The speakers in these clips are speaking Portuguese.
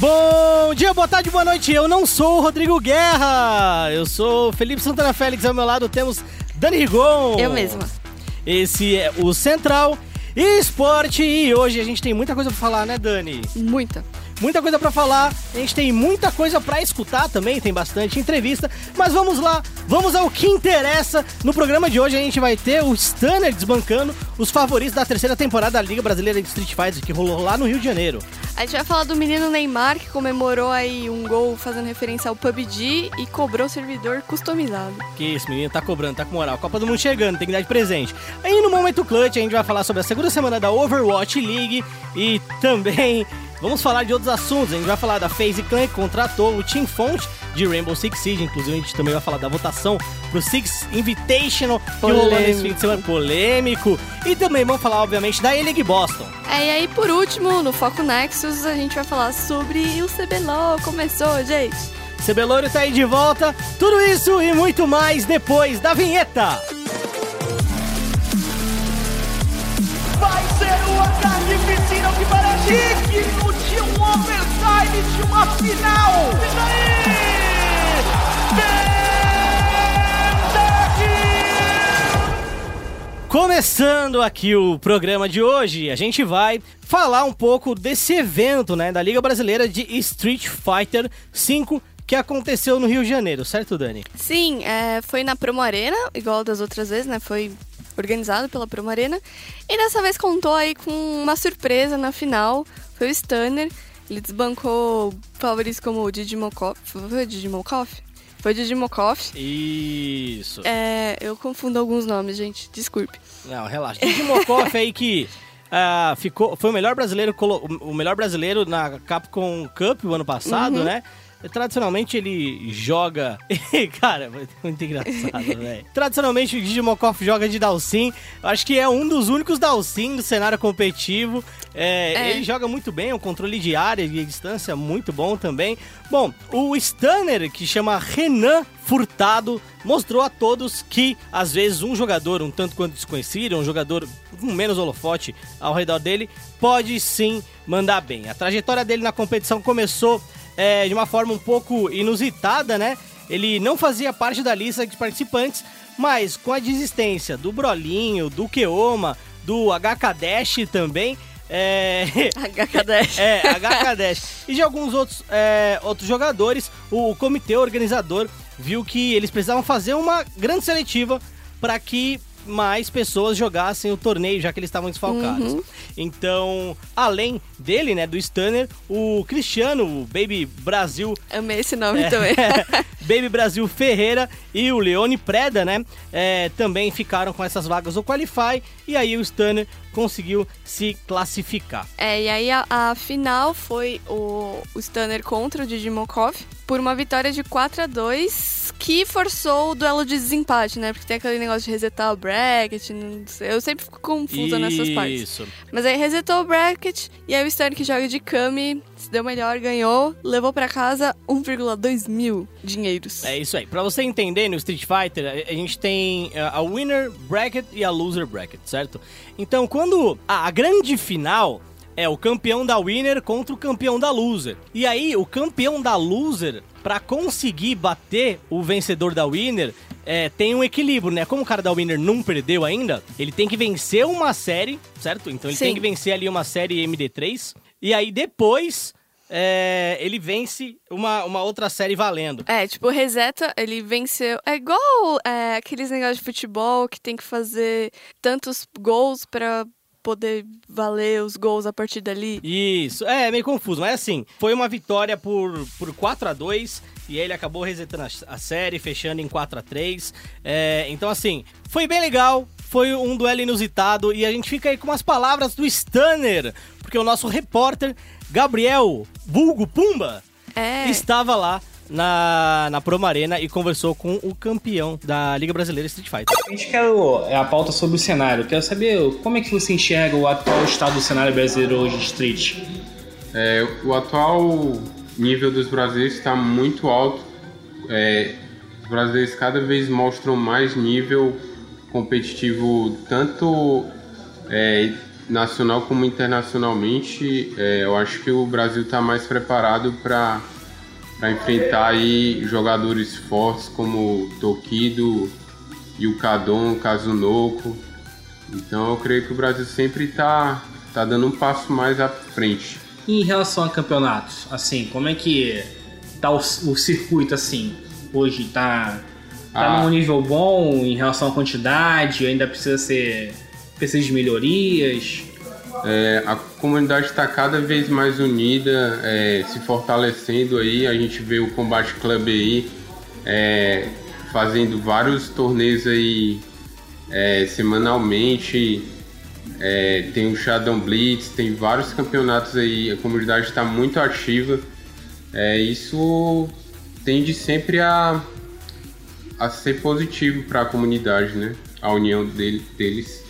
Bom dia, boa tarde, boa noite. Eu não sou o Rodrigo Guerra. Eu sou Felipe Santana Félix. Ao meu lado temos Dani Rigon. Eu mesma. Esse é o Central Esporte e hoje a gente tem muita coisa pra falar, né, Dani? Muita muita coisa para falar, a gente tem muita coisa para escutar também, tem bastante entrevista, mas vamos lá, vamos ao que interessa. No programa de hoje a gente vai ter o Stunner desbancando os favoritos da terceira temporada da Liga Brasileira de Street Fighter que rolou lá no Rio de Janeiro. A gente vai falar do menino Neymar que comemorou aí um gol fazendo referência ao PUBG e cobrou servidor customizado. Que isso, menino, tá cobrando, tá com moral. Copa do Mundo chegando, tem que dar de presente. Aí no Momento Clutch a gente vai falar sobre a segunda semana da Overwatch League e também Vamos falar de outros assuntos. A gente vai falar da FaZe Clan que contratou o Team Font de Rainbow Six Siege. Inclusive, a gente também vai falar da votação pro Six Invitational que rolou nesse fim de semana polêmico. E também vamos falar, obviamente, da E-League Boston. É, e aí, por último, no Foco Nexus, a gente vai falar sobre o CBLOL. Começou, gente. CBLOL tá aí de volta. Tudo isso e muito mais depois da vinheta. Vai ser o ataque piscina que parece de um overtime de uma final. Isso aí! Começando aqui o programa de hoje, a gente vai falar um pouco desse evento, né, da Liga Brasileira de Street Fighter 5 que aconteceu no Rio de Janeiro, certo, Dani? Sim, é, foi na Promo Arena, igual das outras vezes, né? Foi organizado pela Promo Arena. E dessa vez contou aí com uma surpresa na final, foi o Stunner. Ele desbancou favoritos como o Didi Mokov. Foi o Didi Mokov? Foi o Didi Mokov. Isso. É, eu confundo alguns nomes, gente. Desculpe. Não, relaxa. Didi Mokov aí que uh, ficou, foi o melhor brasileiro, o melhor brasileiro na Capcom Cup o ano passado, uhum. né? Tradicionalmente ele joga. Cara, muito engraçado, velho. Tradicionalmente o Digimokoff joga de Dalsin. Acho que é um dos únicos Dalsin do cenário competitivo. É, é. Ele joga muito bem, o é um controle de área e de distância muito bom também. Bom, o Stunner, que chama Renan Furtado, mostrou a todos que, às vezes, um jogador um tanto quanto desconhecido, um jogador com menos holofote ao redor dele, pode sim mandar bem. A trajetória dele na competição começou é, de uma forma um pouco inusitada, né? Ele não fazia parte da lista de participantes, mas com a desistência do Brolinho, do Keoma, do HK Dash também. É... HK Dash. É, HK Dash. e de alguns outros, é, outros jogadores, o comitê organizador viu que eles precisavam fazer uma grande seletiva para que mais pessoas jogassem o torneio, já que eles estavam desfalcados. Uhum. Então, além dele, né, do Stunner, o Cristiano, o Baby Brasil. Amei esse nome é, também. Baby Brasil Ferreira e o Leone Preda, né, é, também ficaram com essas vagas no Qualify. E aí o Stunner conseguiu se classificar. É, e aí a, a final foi o, o Stunner contra o Digimokov por uma vitória de 4 a 2 que forçou o duelo de desempate, né? Porque tem aquele negócio de resetar o bracket, eu sempre fico confusa Isso. nessas partes. Mas aí resetou o bracket e aí o Stunner que joga de Kami se deu melhor, ganhou, levou para casa 1,2 mil dinheiros. É isso aí. Para você entender, no Street Fighter, a gente tem a winner bracket e a loser bracket, certo? Então, quando a, a grande final é o campeão da winner contra o campeão da loser. E aí, o campeão da loser, para conseguir bater o vencedor da winner, é, tem um equilíbrio, né? Como o cara da winner não perdeu ainda, ele tem que vencer uma série, certo? Então ele Sim. tem que vencer ali uma série MD3. E aí depois é, ele vence uma, uma outra série valendo. É, tipo, reseta, ele venceu. É igual é, aqueles negócios de futebol que tem que fazer tantos gols para poder valer os gols a partir dali. Isso, é meio confuso, mas assim, foi uma vitória por, por 4 a 2 e ele acabou resetando a, a série, fechando em 4 a 3 é, Então, assim, foi bem legal, foi um duelo inusitado e a gente fica aí com umas palavras do Stunner, porque o nosso repórter Gabriel Vulgo Pumba é. estava lá na, na Promo Arena e conversou com o campeão da Liga Brasileira Street Fighter. A gente quer é a pauta sobre o cenário. Quero saber como é que você enxerga o atual estado do cenário brasileiro hoje de Street. É, o atual nível dos brasileiros está muito alto. É, os brasileiros cada vez mostram mais nível competitivo, tanto é, nacional como internacionalmente, é, eu acho que o Brasil está mais preparado para enfrentar aí jogadores fortes como Tokido, Yukadon, Kazunoko. Então eu creio que o Brasil sempre está tá dando um passo mais à frente. E em relação a campeonatos, assim, como é que tá o, o circuito assim? Hoje tá, tá Ah. num nível bom em relação à quantidade, ainda precisa ser precisa de melhorias. É, a comunidade está cada vez mais unida, é, se fortalecendo aí. A gente vê o Combate Club aí é, fazendo vários torneios aí é, semanalmente. É, tem o Shadow Blitz, tem vários campeonatos aí. A comunidade está muito ativa. É, isso tende sempre a, a ser positivo para a comunidade, né? A união dele, deles.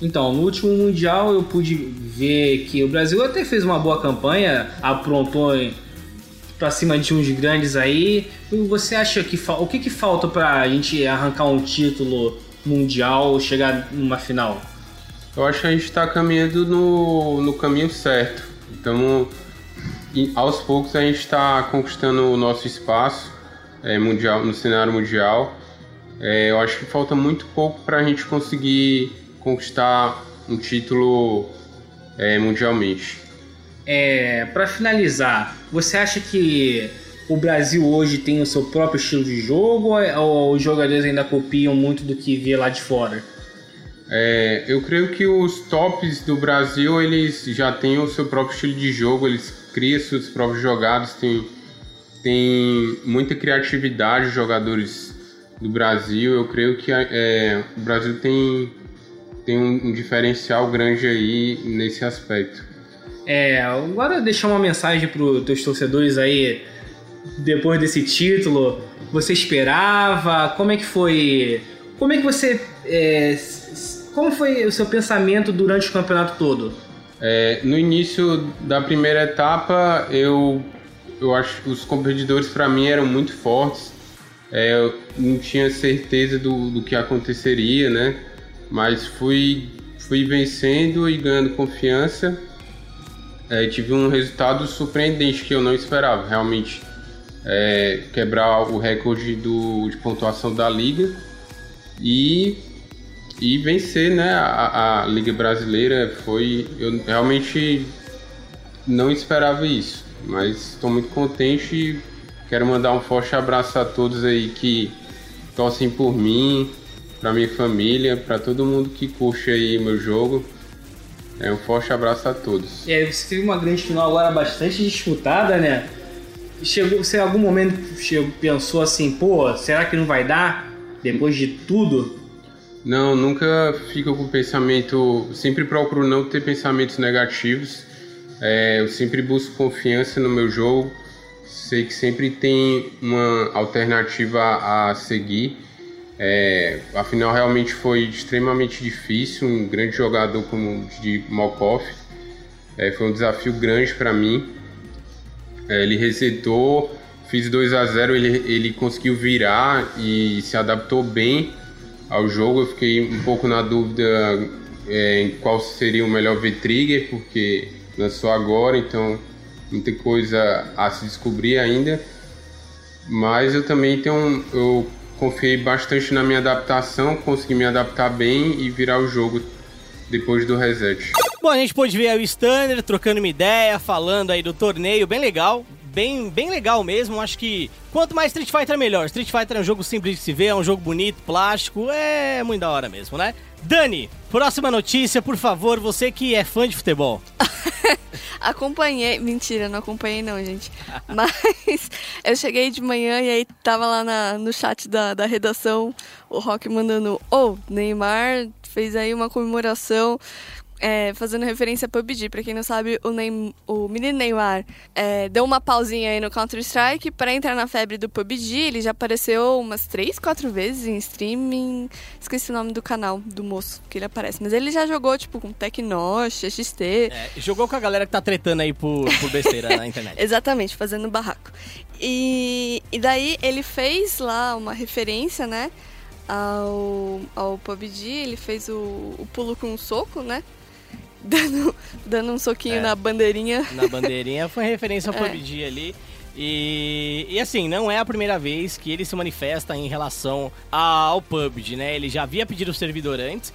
Então, no último Mundial eu pude ver que o Brasil até fez uma boa campanha, aprontou pra cima de uns grandes aí. Você acha que o que, que falta pra gente arrancar um título mundial, chegar numa final? Eu acho que a gente está caminhando no, no caminho certo. Então, aos poucos a gente está conquistando o nosso espaço é, mundial no cenário mundial. É, eu acho que falta muito pouco para a gente conseguir conquistar um título é, mundialmente. É, para finalizar, você acha que o Brasil hoje tem o seu próprio estilo de jogo ou, é- ou os jogadores ainda copiam muito do que vê lá de fora? É, eu creio que os tops do Brasil eles já têm o seu próprio estilo de jogo, eles criam seus próprios jogados, tem, tem muita criatividade os jogadores do Brasil. Eu creio que é, o Brasil tem, tem um, um diferencial grande aí nesse aspecto. É, agora deixar uma mensagem para os teus torcedores aí, depois desse título, você esperava? Como é que foi? Como é que você, é, como foi o seu pensamento durante o campeonato todo? É, no início da primeira etapa, eu, eu acho que os competidores para mim eram muito fortes. É, eu não tinha certeza do, do que aconteceria, né? Mas fui, fui vencendo e ganhando confiança. É, tive um resultado surpreendente que eu não esperava, realmente. É, quebrar o recorde do, de pontuação da liga e e vencer né, a, a Liga Brasileira foi. Eu realmente não esperava isso, mas estou muito contente e quero mandar um forte abraço a todos aí que torcem por mim, para minha família, para todo mundo que curte aí meu jogo. É um forte abraço a todos. E aí, você teve uma grande final agora bastante disputada, né? Chegou, você em algum momento chegou, pensou assim, pô, será que não vai dar? Depois de tudo? Não, nunca fico com pensamento. Sempre procuro não ter pensamentos negativos. É, eu sempre busco confiança no meu jogo. Sei que sempre tem uma alternativa a, seguir. É, a final realmente foi extremamente difícil. Um grande jogador como de Malkoff. É, foi um desafio grande para mim. É, ele resetou, fiz 2 a 0 ele, ele conseguiu virar e se adaptou bem ao jogo. Eu fiquei um pouco na dúvida é, em qual seria o melhor V-Trigger, porque lançou agora, então muita coisa a se descobrir ainda. Mas eu também tenho eu confiei bastante na minha adaptação, consegui me adaptar bem e virar o jogo depois do reset. Bom, a gente pôde ver aí o Stanner trocando uma ideia, falando aí do torneio, bem legal. Bem, bem legal mesmo, acho que quanto mais Street Fighter melhor. Street Fighter é um jogo simples de se ver, é um jogo bonito, plástico, é muito da hora mesmo, né? Dani, próxima notícia, por favor, você que é fã de futebol. Acompanhei. Mentira, não acompanhei não, gente. Mas eu cheguei de manhã e aí tava lá na- no chat da, da redação o Rock mandando: Ô, Neymar fez aí uma comemoração. É, fazendo referência a PUBG, pra quem não sabe, o, Neym- o menino Neymar é, deu uma pausinha aí no Counter-Strike pra entrar na febre do PUBG. Ele já apareceu umas três, quatro vezes em streaming. Esqueci o nome do canal do moço que ele aparece. Mas ele já jogou, tipo, com Tecnosh, XT. É, jogou com a galera que tá tretando aí por, por besteira na internet. Exatamente, fazendo barraco. E, e daí ele fez lá uma referência, né? Ao, ao PUBG, ele fez o, o pulo com um soco, né? dando, dando um soquinho É. na bandeirinha. na bandeirinha foi referência ao É. PUBG ali. E, e assim, não é a primeira vez que ele se manifesta em relação ao PUBG, né? Ele já havia pedido um servidor antes,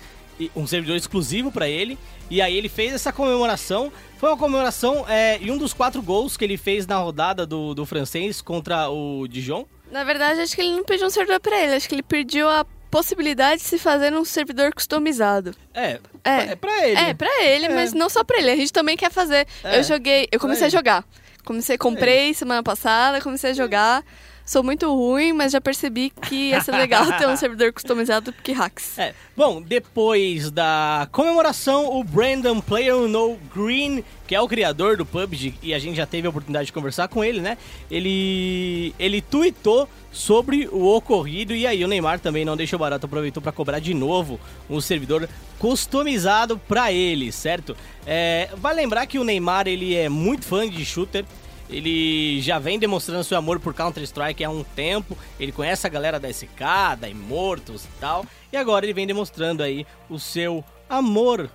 um servidor exclusivo pra ele, e aí ele fez essa comemoração. Foi uma comemoração é, e um dos quatro gols que ele fez na rodada do, do francês contra o Dijon. Na verdade, acho que ele não pediu um servidor pra ele, acho que ele pediu a possibilidade de se fazer um servidor customizado. É, É. é pra ele. É, pra ele, É. mas não só pra ele. A gente também quer fazer. É, Eu joguei, eu comecei a jogar. Comecei, comprei semana passada, comecei a jogar. Sou muito ruim, mas já percebi que ia ser legal ter um servidor customizado porque hacks. É. Bom, depois da comemoração, o Brandon Player No Green, que é o criador do PUBG, e a gente já teve a oportunidade de conversar com ele, né? Ele ele tweetou sobre o ocorrido e aí o Neymar também não deixou barato, aproveitou para cobrar de novo um servidor customizado para ele, certo? É, vai lembrar que o Neymar ele é muito fã de shooter. Ele já vem demonstrando seu amor por Counter-Strike há um tempo. Ele conhece a galera da SK, da Immortals e tal. E agora ele vem demonstrando aí o seu amor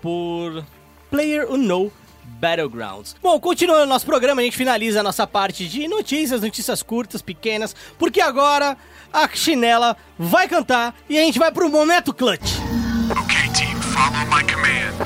por Player Unknown Battlegrounds. Bom, continuando o nosso programa, a gente finaliza a nossa parte de notícias, notícias curtas, pequenas, porque agora a Chinela vai cantar e a gente vai pro momento clutch. Okay, team, follow my command.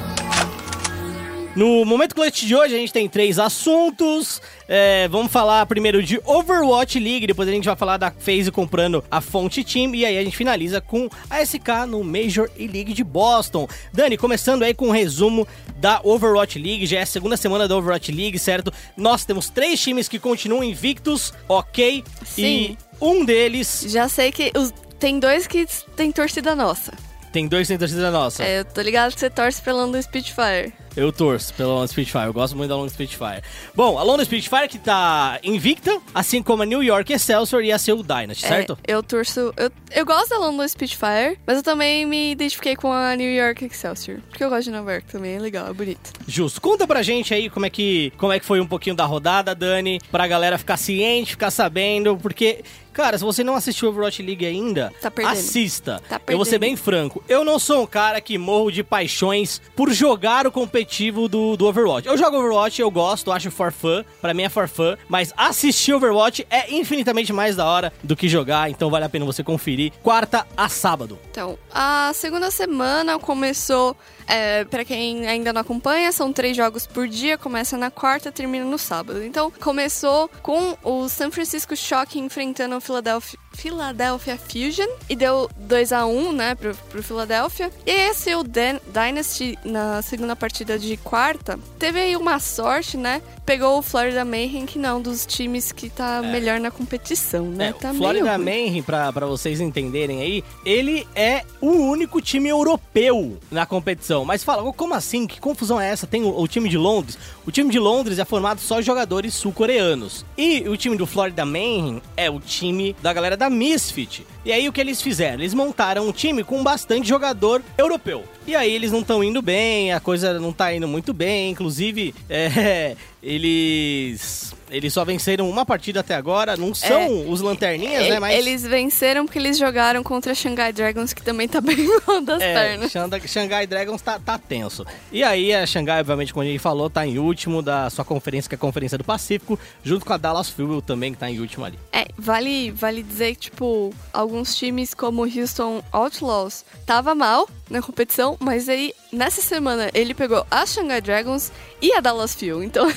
No momento clutch de hoje a gente tem três assuntos. É, vamos falar primeiro de Overwatch League, depois a gente vai falar da FaZe comprando a Fonte Team e aí a gente finaliza com a SK no Major E-League de Boston. Dani, começando aí com um resumo da Overwatch League, já é a segunda semana da Overwatch League, certo? Nós temos três times que continuam invictos, ok? Sim. E um deles Já sei que os- tem dois que tem torcida nossa. tem dois sem torcida nossa. É, eu tô ligado que você torce pela London Spitfire. Eu torço pela Lone Spitfire, eu gosto muito da Lone Spitfire. Bom, a Lone Spitfire que tá invicta, assim como a New York Excelsior e a Seoul Dynasty, certo? É, eu torço. Eu, eu gosto da London Spitfire, mas eu também me identifiquei com a New York Excelsior. Porque eu gosto de Nova York também, é legal, é bonito. Justo. Conta pra gente aí como é que como é que foi um pouquinho da rodada, Dani, pra galera ficar ciente, ficar sabendo, porque Cara, se você não assistiu Overwatch League ainda, Tá assista. Tá eu vou ser bem franco. Eu não sou um cara que morro de paixões por jogar o competitivo do, do Overwatch. Eu jogo Overwatch, eu gosto, acho for fun. Pra mim é for fun. Mas assistir Overwatch é infinitamente mais da hora do que jogar. Então vale a pena você conferir. Quarta a sábado. Então, a segunda semana começou. É, para quem ainda não acompanha, são três jogos por dia. Começa na quarta, termina no sábado. Então, começou com o San Francisco Shock enfrentando o Philadelphia, Philadelphia Fusion e deu 2 a 1 né, pro, pro Philadelphia. E esse o Dan- Dynasty na segunda partida de quarta teve aí uma sorte, né? Pegou o Florida Mayhem, que não é um dos times que tá melhor na competição, né? É, tá o Florida. Mayhem, pra, pra vocês entenderem aí, ele é o único time europeu na competição. Mas fala, como assim? Que confusão é essa? Tem o, o time de Londres? O time de Londres é formado só de jogadores sul-coreanos. E o time do Florida Mayhem é o time da galera da Misfit. E aí o que eles fizeram? Eles montaram um time com bastante jogador europeu. E aí eles não estão indo bem, a coisa não tá indo muito bem. Inclusive, é, eles eles só venceram uma partida até agora. Não são os lanterninhas, né? E- Mas Eles venceram porque eles jogaram contra a Shanghai Dragons, que também tá bem mal das é, pernas. Shanghai Dragons tá, tá tenso. E aí a Shanghai, obviamente, como a gente falou, tá em último da sua conferência, que é a Conferência do Pacífico, junto com a Dallas Fuel também, que tá em último ali. É, vale, vale dizer que, tipo, alguns times como o Houston Outlaws tava mal na competição, mas aí, nessa semana, ele pegou a Shanghai Dragons e a Dallas Fuel. Então,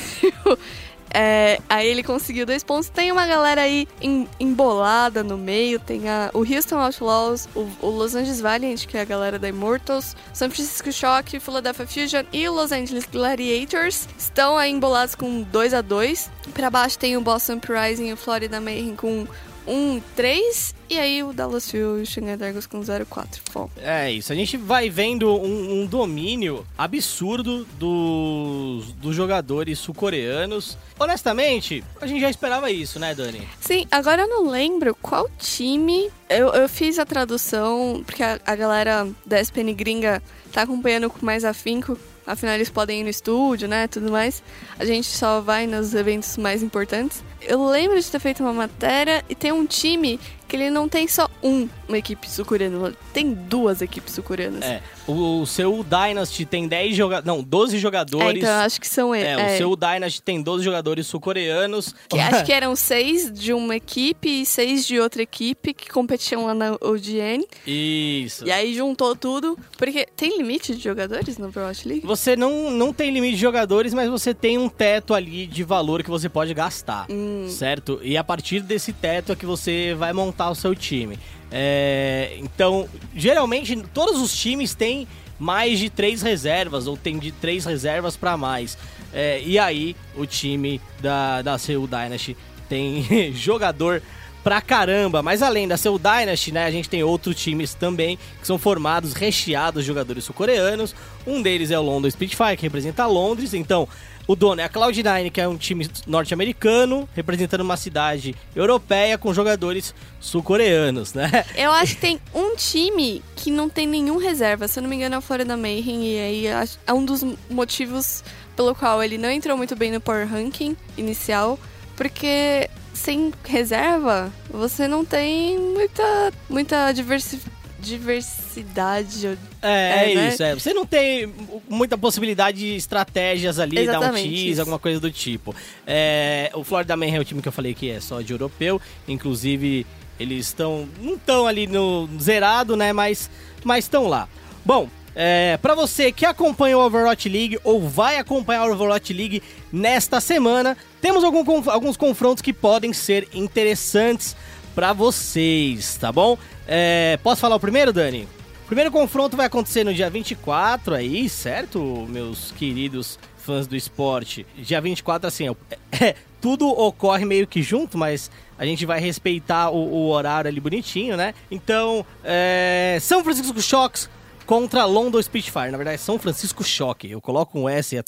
é, aí ele conseguiu dois pontos. Tem uma galera aí em- embolada no meio. Tem a, o Houston Outlaws, o, o Los Angeles Valiant, que é a galera da Immortals, San Francisco Shock, Philadelphia Fusion e o Los Angeles Gladiators. Estão aí embolados com 2 a 2 Pra baixo tem o Boston Uprising e o Florida Mayhem com 1 3 e aí o Dallas Fuel e o Shanghai Dragons com 0 4 Bom, É isso, a gente vai vendo um, um domínio absurdo dos, dos jogadores sul-coreanos. Honestamente, a gente já esperava isso, né, Dani? Sim, agora eu não lembro qual time. Eu, eu fiz a tradução, porque a, a galera da SPN gringa tá acompanhando com mais afinco. Afinal, eles podem ir no estúdio, né? Tudo mais. A gente só vai nos eventos mais importantes. Eu lembro de ter feito uma matéria e tem um time que ele não tem só um, uma equipe sul-coreana, tem duas equipes sul-coreanas. É, o, o seu Dynasty tem 10 jogadores, não, 12 É, jogadores. então eu acho que são É, eles. o seu Dynasty tem 12 jogadores sul-coreanos. Que acho que eram seis de uma equipe e seis de outra equipe que competiam lá na OGN. Isso. E aí juntou tudo. Porque tem limite de jogadores no Overwatch League? Você não, não tem limite de jogadores, mas você tem um teto ali de valor que você pode gastar, Hum. certo? E a partir desse teto é que você vai montar o seu time. É, então, geralmente, todos os times têm mais de três reservas, ou tem de três reservas para mais. É, e aí, o time da, da Seoul Dynasty tem jogador pra caramba. Mas além da Seoul Dynasty, né, a gente tem outros times também que são formados, recheados de jogadores sul-coreanos. Um deles é o London Spitfire, que representa Londres. Então, o dono é a Cloud9, que é um time norte-americano, representando uma cidade europeia com jogadores sul-coreanos, né? Eu acho que tem um time que não tem nenhum reserva. Se eu não me engano, é o Florida Mayhem. E aí é um dos motivos pelo qual ele não entrou muito bem no Power Ranking inicial. Porque sem reserva, você não tem muita, muita diversi diversidade. É, É, né? isso, é. Você não tem muita possibilidade de estratégias ali, dar um Exatamente, tease, isso. alguma coisa do tipo. É, o Florida Man é o time que eu falei que é só de europeu, inclusive eles estão não estão ali no zerado, né, mas mas estão lá. Bom, é, para você que acompanha o Overwatch League ou vai acompanhar o Overwatch League nesta semana, temos algum alguns confrontos que podem ser interessantes para vocês, tá bom? É, posso falar o primeiro, Dani? O primeiro confronto vai acontecer no dia 24 aí, certo, meus queridos fãs do esporte? Dia 24, assim, é, tudo ocorre meio que junto, mas a gente vai respeitar o, o horário ali bonitinho, né? Então, é, São Francisco Shocks contra London Spitfire. Na verdade, é São Francisco Choque. Eu coloco um S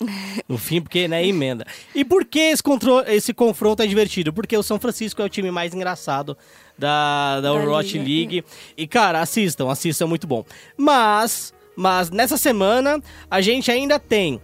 no fim porque, né, emenda. E por que esse, esse confronto é divertido? Porque o São Francisco é o time mais engraçado da, da Overwatch liga. League. E, cara, assistam, assistam, é muito bom. Mas, mas nessa semana, a gente ainda tem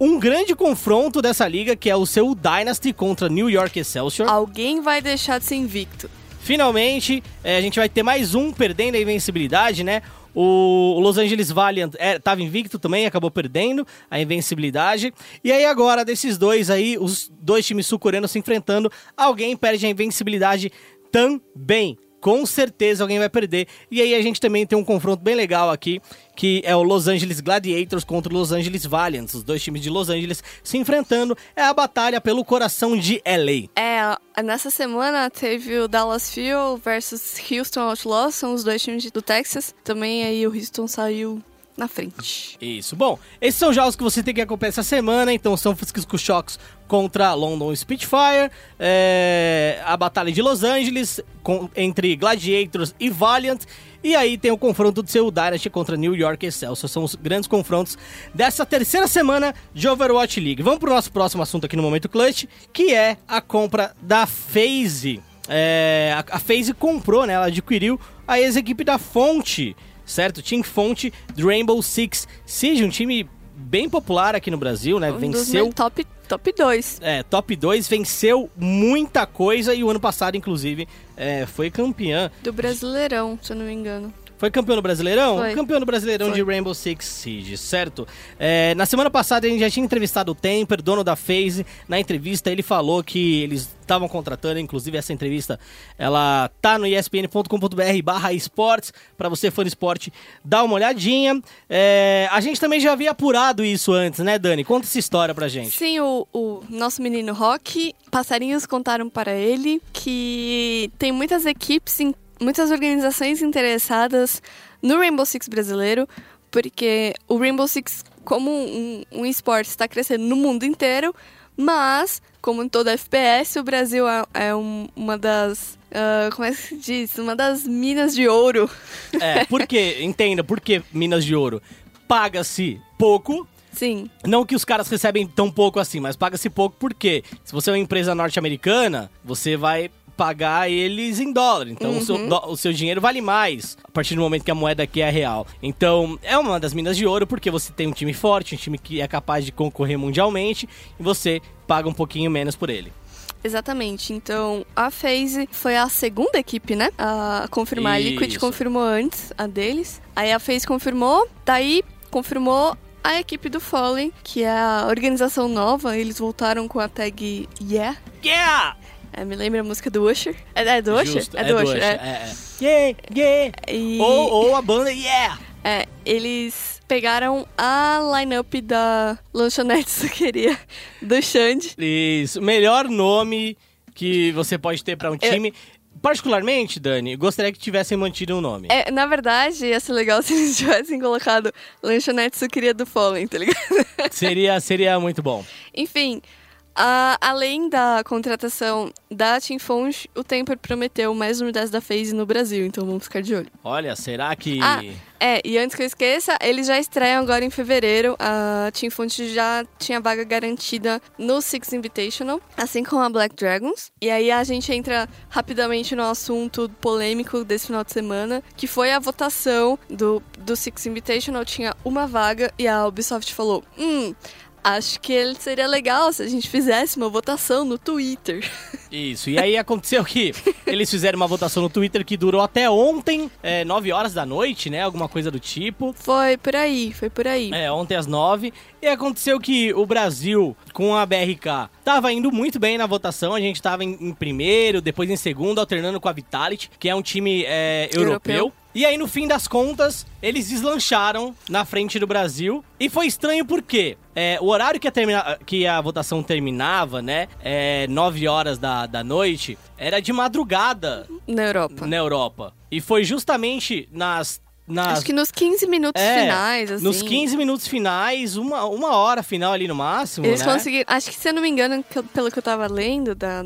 um grande confronto dessa liga, que é o seu Dynasty contra New York Excelsior. Alguém vai deixar de ser invicto. Finalmente, eh, a gente vai ter mais um perdendo a invencibilidade, né? O Los Angeles Valiant estava invicto também, acabou perdendo a invencibilidade. E aí agora, desses dois aí, os dois times sul-coreanos se enfrentando, alguém perde a invencibilidade também. Com certeza alguém vai perder. E aí a gente também tem um confronto bem legal aqui, que é o Los Angeles Gladiators contra o Los Angeles Valiants. Os dois times de Los Angeles se enfrentando. É a batalha pelo coração de LA. É, nessa semana teve o Dallas Fuel versus Houston Outlaws, são os dois times do Texas. Também aí o Houston saiu na frente. Isso. Bom, esses são jogos que você tem que acompanhar essa semana. Então, São Francisco Shocks contra London Spitfire. é, a Batalha de Los Angeles com- entre Gladiators e Valiant. E aí tem o confronto do seu Dynasty contra New York Excelsior. São os grandes confrontos dessa terceira semana de Overwatch League. Vamos pro nosso próximo assunto aqui no Momento Clutch, que é a compra da FaZe. É, a, a FaZe comprou, né? Ela adquiriu a ex-equipe da Fonte, certo? Team Fonte do Rainbow Six Siege, um time bem popular aqui no Brasil, né? Um dos Venceu meus top, top 2. é, top 2, venceu muita coisa e o ano passado, inclusive, é, foi campeã. Do Brasileirão, se eu não me engano. Foi campeão do Brasileirão? Foi. Campeão do Brasileirão Foi. de Rainbow Six Siege, certo? É, na semana passada a gente já tinha entrevistado o Temper, dono da FaZe. Na entrevista ele falou que eles estavam contratando, inclusive essa entrevista, ela tá no espn.com.br barra esportes, pra você fã de esporte, dá uma olhadinha. É, a gente também já havia apurado isso antes, né, Dani? Conta essa história pra gente. Sim, o, o nosso menino Rock, passarinhos contaram para ele que tem muitas equipes, em- muitas organizações interessadas no Rainbow Six brasileiro, porque o Rainbow Six, como um, um esporte, está crescendo no mundo inteiro, mas, como em toda FPS, o Brasil é, é um- uma das. ah, como é que se diz? Uma das minas de ouro. É, porque, entenda, por que Minas de Ouro? Paga-se pouco, Sim, Não que os caras recebem tão pouco assim, mas paga-se pouco porque se você é uma empresa norte-americana, você vai pagar eles em dólar. Então o, seu, dó- o seu dinheiro vale mais a partir do momento que a moeda aqui é real. Então é uma das minas de ouro porque você tem um time forte, um time que é capaz de concorrer mundialmente e você paga um pouquinho menos por ele. Exatamente. Então, a FaZe foi a segunda equipe, né? A confirmar. A Liquid Isso. confirmou antes a deles. Aí a FaZe confirmou. Daí, confirmou a equipe do Fallen, que é a organização nova. Eles voltaram com a tag Yeah. Yeah! É, me lembra a música do Usher. É, é do Usher? Justo, é do Usher, Usher, é. é, é. Yeah, yeah! E- Ou, ou a banda Yeah! É, eles pegaram a lineup da lanchonete suqueria do Xande. Isso, melhor nome que você pode ter pra um time. Particularmente, Dani, gostaria que tivessem mantido um nome. É, na verdade, ia ser legal se eles tivessem colocado lanchonete suqueria do Fallen, tá ligado? Seria, seria muito bom. Enfim, a- além da contratação da Team Fonte, o Temper prometeu mais unidades da FaZe no Brasil, então vamos ficar de olho. Olha, será que. Ah, é, e antes que eu esqueça, eles já estreiam agora em fevereiro. A Team Fonte já tinha vaga garantida no Six Invitational, assim como a Black Dragons. E aí a gente entra rapidamente no assunto polêmico desse final de semana, que foi a votação do, do Six Invitational. Tinha uma vaga e a Ubisoft falou: hum. Acho que ele seria legal se a gente fizesse uma votação no Twitter. Isso, e aí aconteceu que eles fizeram uma votação no Twitter que durou até ontem, é, 9 horas da noite, né? Alguma coisa do tipo. Foi por aí, foi por aí. É, ontem às 9. E aconteceu que o Brasil, com a BRK, tava indo muito bem na votação. A gente tava em, em primeiro, depois em segundo, alternando com a Vitality, que é um time é, europeu. Europeu. E aí, no fim das contas, eles deslancharam na frente do Brasil. E foi estranho porque é, o horário que a, termina- que a votação terminava, né? É, 9 horas da, da noite, era de madrugada Na Europa. na Europa. E foi justamente nas. nas Acho que nos 15 minutos é, finais, assim. Nos 15 minutos finais, uma, uma hora final ali no máximo, Eles né? conseguiram. Acho que, se eu não me engano, pelo que eu tava lendo da,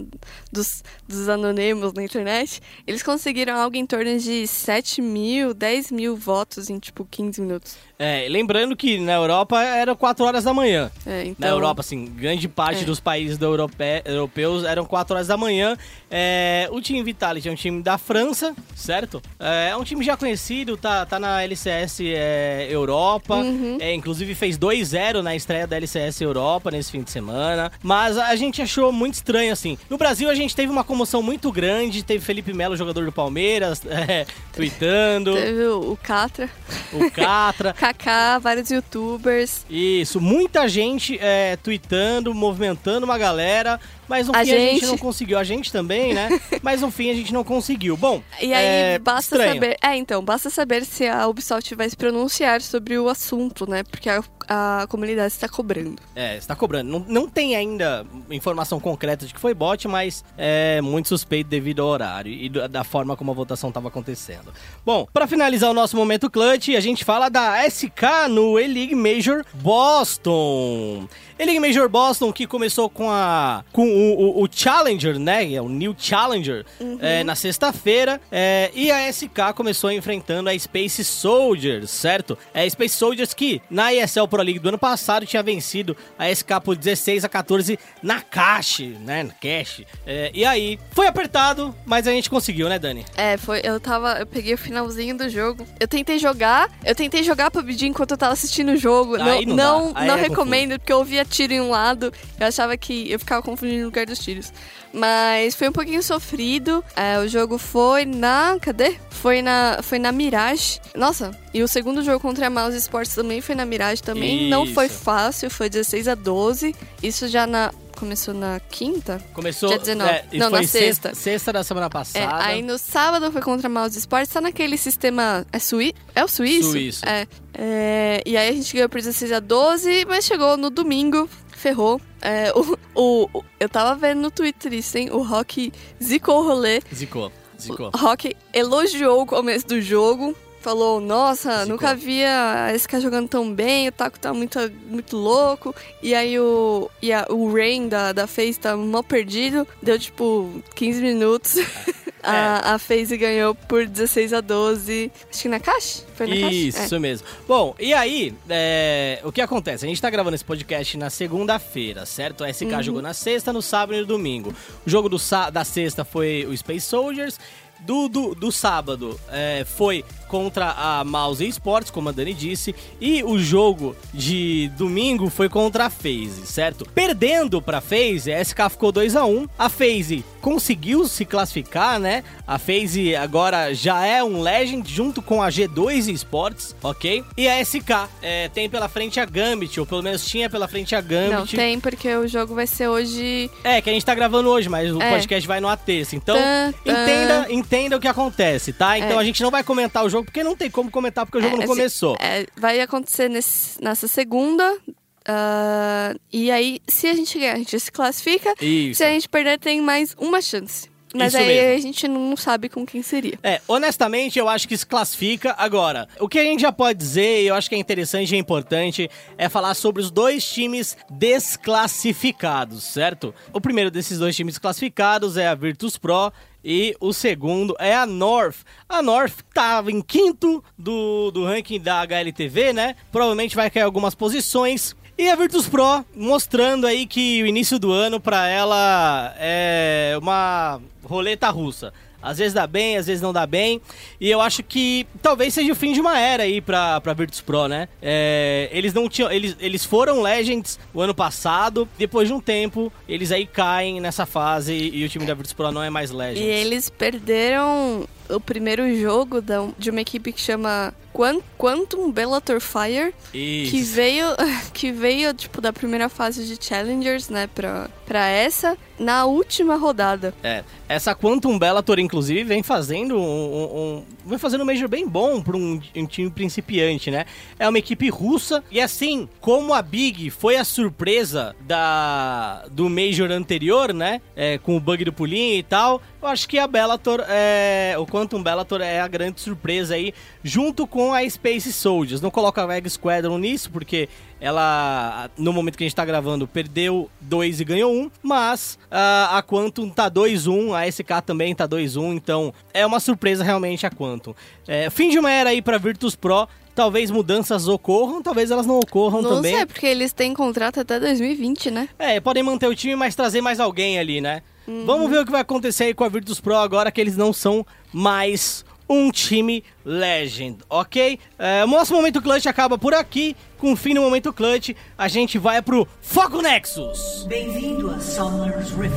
dos, dos anônimos na internet, eles conseguiram algo em torno de 7 mil, 10 mil votos em tipo 15 minutos. É, lembrando que na Europa era 4 horas da manhã. É, então, Na Europa, assim, grande parte É. dos países do europe... europeus eram 4 horas da manhã. É, o time Vitality é um time da França, certo? É, é um time já conhecido, tá, tá na LCS é, Europa. Uhum. É, inclusive fez 2-0 na estreia da LCS Europa nesse fim de semana. Mas a gente achou muito estranho, assim. No Brasil a gente teve uma comoção muito grande. Teve Felipe Melo, jogador do Palmeiras, tweetando. Teve o, o Catra, O Catra. Kaká, vários youtubers. Isso, muita gente é, tweetando, movimentando uma galera, mas no A fim a gente gente. não conseguiu. A gente também, né? mas no fim a gente não conseguiu. Bom, E aí é, basta estranho. saber. É, então, basta saber se a Ubisoft vai se pronunciar sobre o assunto, né? Porque a, a comunidade está cobrando. É, está cobrando. Não, não tem ainda informação concreta de que foi bot, mas é muito suspeito devido ao horário e da da forma como a votação estava acontecendo. Bom, para finalizar o nosso momento clutch, a gente fala da SK no E-League Major Boston. E-League Major Boston que começou com a com o, o- o Challenger, né? É o New Challenger é, na sexta-feira é, e a SK começou enfrentando a Space Soldiers, certo? É a Space Soldiers que na ESL Pro League do ano passado tinha vencido a SK por 16 a 14 na cash, né? Na cash. É, e aí foi apertado, mas a gente conseguiu, né, Dani? É, foi. Eu tava. Eu peguei o finalzinho do jogo. Eu tentei jogar. Eu tentei jogar PUBG enquanto eu tava assistindo o jogo. Aí não não. Aí não é recomendo, porque eu ouvia tiro em um lado. Eu achava que eu ficava confundindo o lugar dos tiros. Mas foi um pouquinho sofrido. É, o jogo foi na. Cadê? Foi na, foi na Mirage. Nossa, e o segundo jogo contra a Mouse Sports também foi na Mirage também. Não foi Isso. fácil, foi 16 a 12. Isso já na. Começou na quinta? Começou. Dia 19. é, Não, na sexta. Sexta da semana É, passada. aí no sábado foi contra a Mouse Sports, tá naquele sistema. É, sui, é o suíço? Suíço. É, É, E aí a gente ganhou por 16 a 12, mas chegou no domingo, ferrou. É, o- o- eu tava vendo no Twitter isso, hein? O Rock zicou o rolê. Zicou. Zicou. O Rock elogiou o começo do jogo. Falou, nossa, nunca via a SK jogando tão bem, o Taco tá muito, muito louco. E aí o, e a- o Rain da, da FaZe tá mal perdido. Deu tipo 15 minutos. É. A, a FaZe ganhou por 16 a 12. Acho que na caixa? Foi na caixa? Isso mesmo. Bom, e aí, é, o que acontece? A gente tá gravando esse podcast na segunda-feira, certo? A SK Uhum. jogou na sexta, no sábado e no domingo. O jogo do da sexta foi o Space Soldiers. Do, do, do sábado é, foi contra a Mouse Esports, como a Dani disse, e o jogo de domingo foi contra a FaZe, certo? Perdendo pra FaZe, a SK ficou 2 a 1 A FaZe conseguiu se classificar, né? A FaZe agora já é um Legend junto com a G2 Esports, ok? E a SK é, tem pela frente a Gambit, ou pelo menos tinha pela frente a Gambit. Não tem, porque o jogo vai ser hoje. É, que a gente tá gravando hoje, mas o É. podcast vai no terça. Então, Tan, tan. entenda, entenda o que acontece, tá? Então É. a gente não vai comentar o jogo, porque não tem como comentar, porque o jogo É, não assim, começou. é, vai acontecer nesse- nessa segunda. ah, e aí, se a gente ganhar, a gente se classifica. Isso. Se a gente perder, tem mais uma chance. Mas Isso aí mesmo. a gente não sabe com quem seria. É, honestamente, eu acho que se classifica. Agora, o que a gente já pode dizer, e eu acho que é interessante e importante, é falar sobre os dois times desclassificados, certo? O primeiro desses dois times classificados é a Virtus Pro. E o segundo é a North. A North tava em quinto do, do ranking da HLTV, né? Provavelmente vai cair algumas posições. E a Virtus Pro mostrando aí que o início do ano pra ela é uma roleta russa. Às vezes dá bem, às vezes não dá bem. E eu acho que talvez seja o fim de uma era aí pra, pra Virtus Pro, né? É, eles não tinham. Eles, eles foram Legends o ano passado. Depois de um tempo, eles aí caem nessa fase e o time da Virtus Pro não é mais Legends. E eles perderam o primeiro jogo da- de uma equipe que chama Quan- Quantum Bellator Fire, Isso. que veio, que veio tipo da primeira fase de Challengers, né, pra, pra essa, na última rodada. É, essa Quantum Bellator, inclusive, vem fazendo um, um- um- vem fazendo um Major bem bom para um, um time principiante, né? É uma equipe russa e assim, como a Big foi a surpresa da do Major anterior, né? É, com o bug do pulinho e tal, eu acho que a Bellator, é, o Quantum Bellator é a grande surpresa aí, junto com a Space Soldiers. Não coloca a Vega Squadron nisso, porque ela, no momento que a gente tá gravando, perdeu dois e ganhou um, mas ah, a Quantum tá 2-1, a SK também tá 2-1, então é uma surpresa realmente a Quantum. É, fim de uma era aí pra Virtus Pro, talvez mudanças ocorram, talvez elas não ocorram não também. sei, porque eles têm contrato até 2020, né? É, podem manter o time, mas trazer mais alguém ali, né? Vamos ver o que vai acontecer aí com a Virtus Pro agora que eles não são mais um time Legend, ok? É, o nosso Momento Clutch acaba por aqui. Com o fim do Momento Clutch, a gente vai pro Foco Nexus. Bem-vindo a Summer's Rift.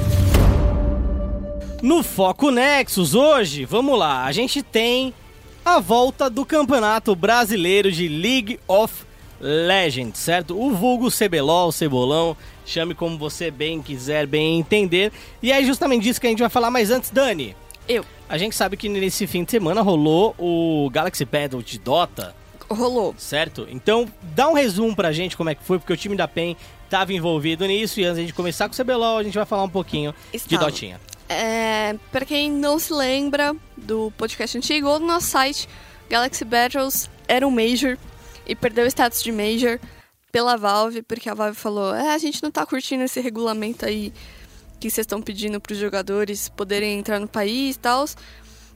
No Foco Nexus hoje, vamos lá, a gente tem a volta do Campeonato Brasileiro de League of Legends, certo? O vulgo CBLOL, Cebolão, chame como você bem quiser, bem entender. E é justamente disso que a gente vai falar, mas antes, Dani, Eu. a gente sabe que nesse fim de semana rolou o Galaxy Battle de Dota, Rolou. certo? Então, dá um resumo pra gente como é que foi, porque o time da PEN estava envolvido nisso, e antes de começar com o CBLOL, a gente vai falar um pouquinho de Estava. Dotinha. É, pra quem não se lembra do podcast antigo ou do nosso site, Galaxy Battles era um Major e perdeu o status de Major pela Valve, porque a Valve falou: é, a gente não tá curtindo esse regulamento aí que vocês estão pedindo pros jogadores poderem entrar no país e tal.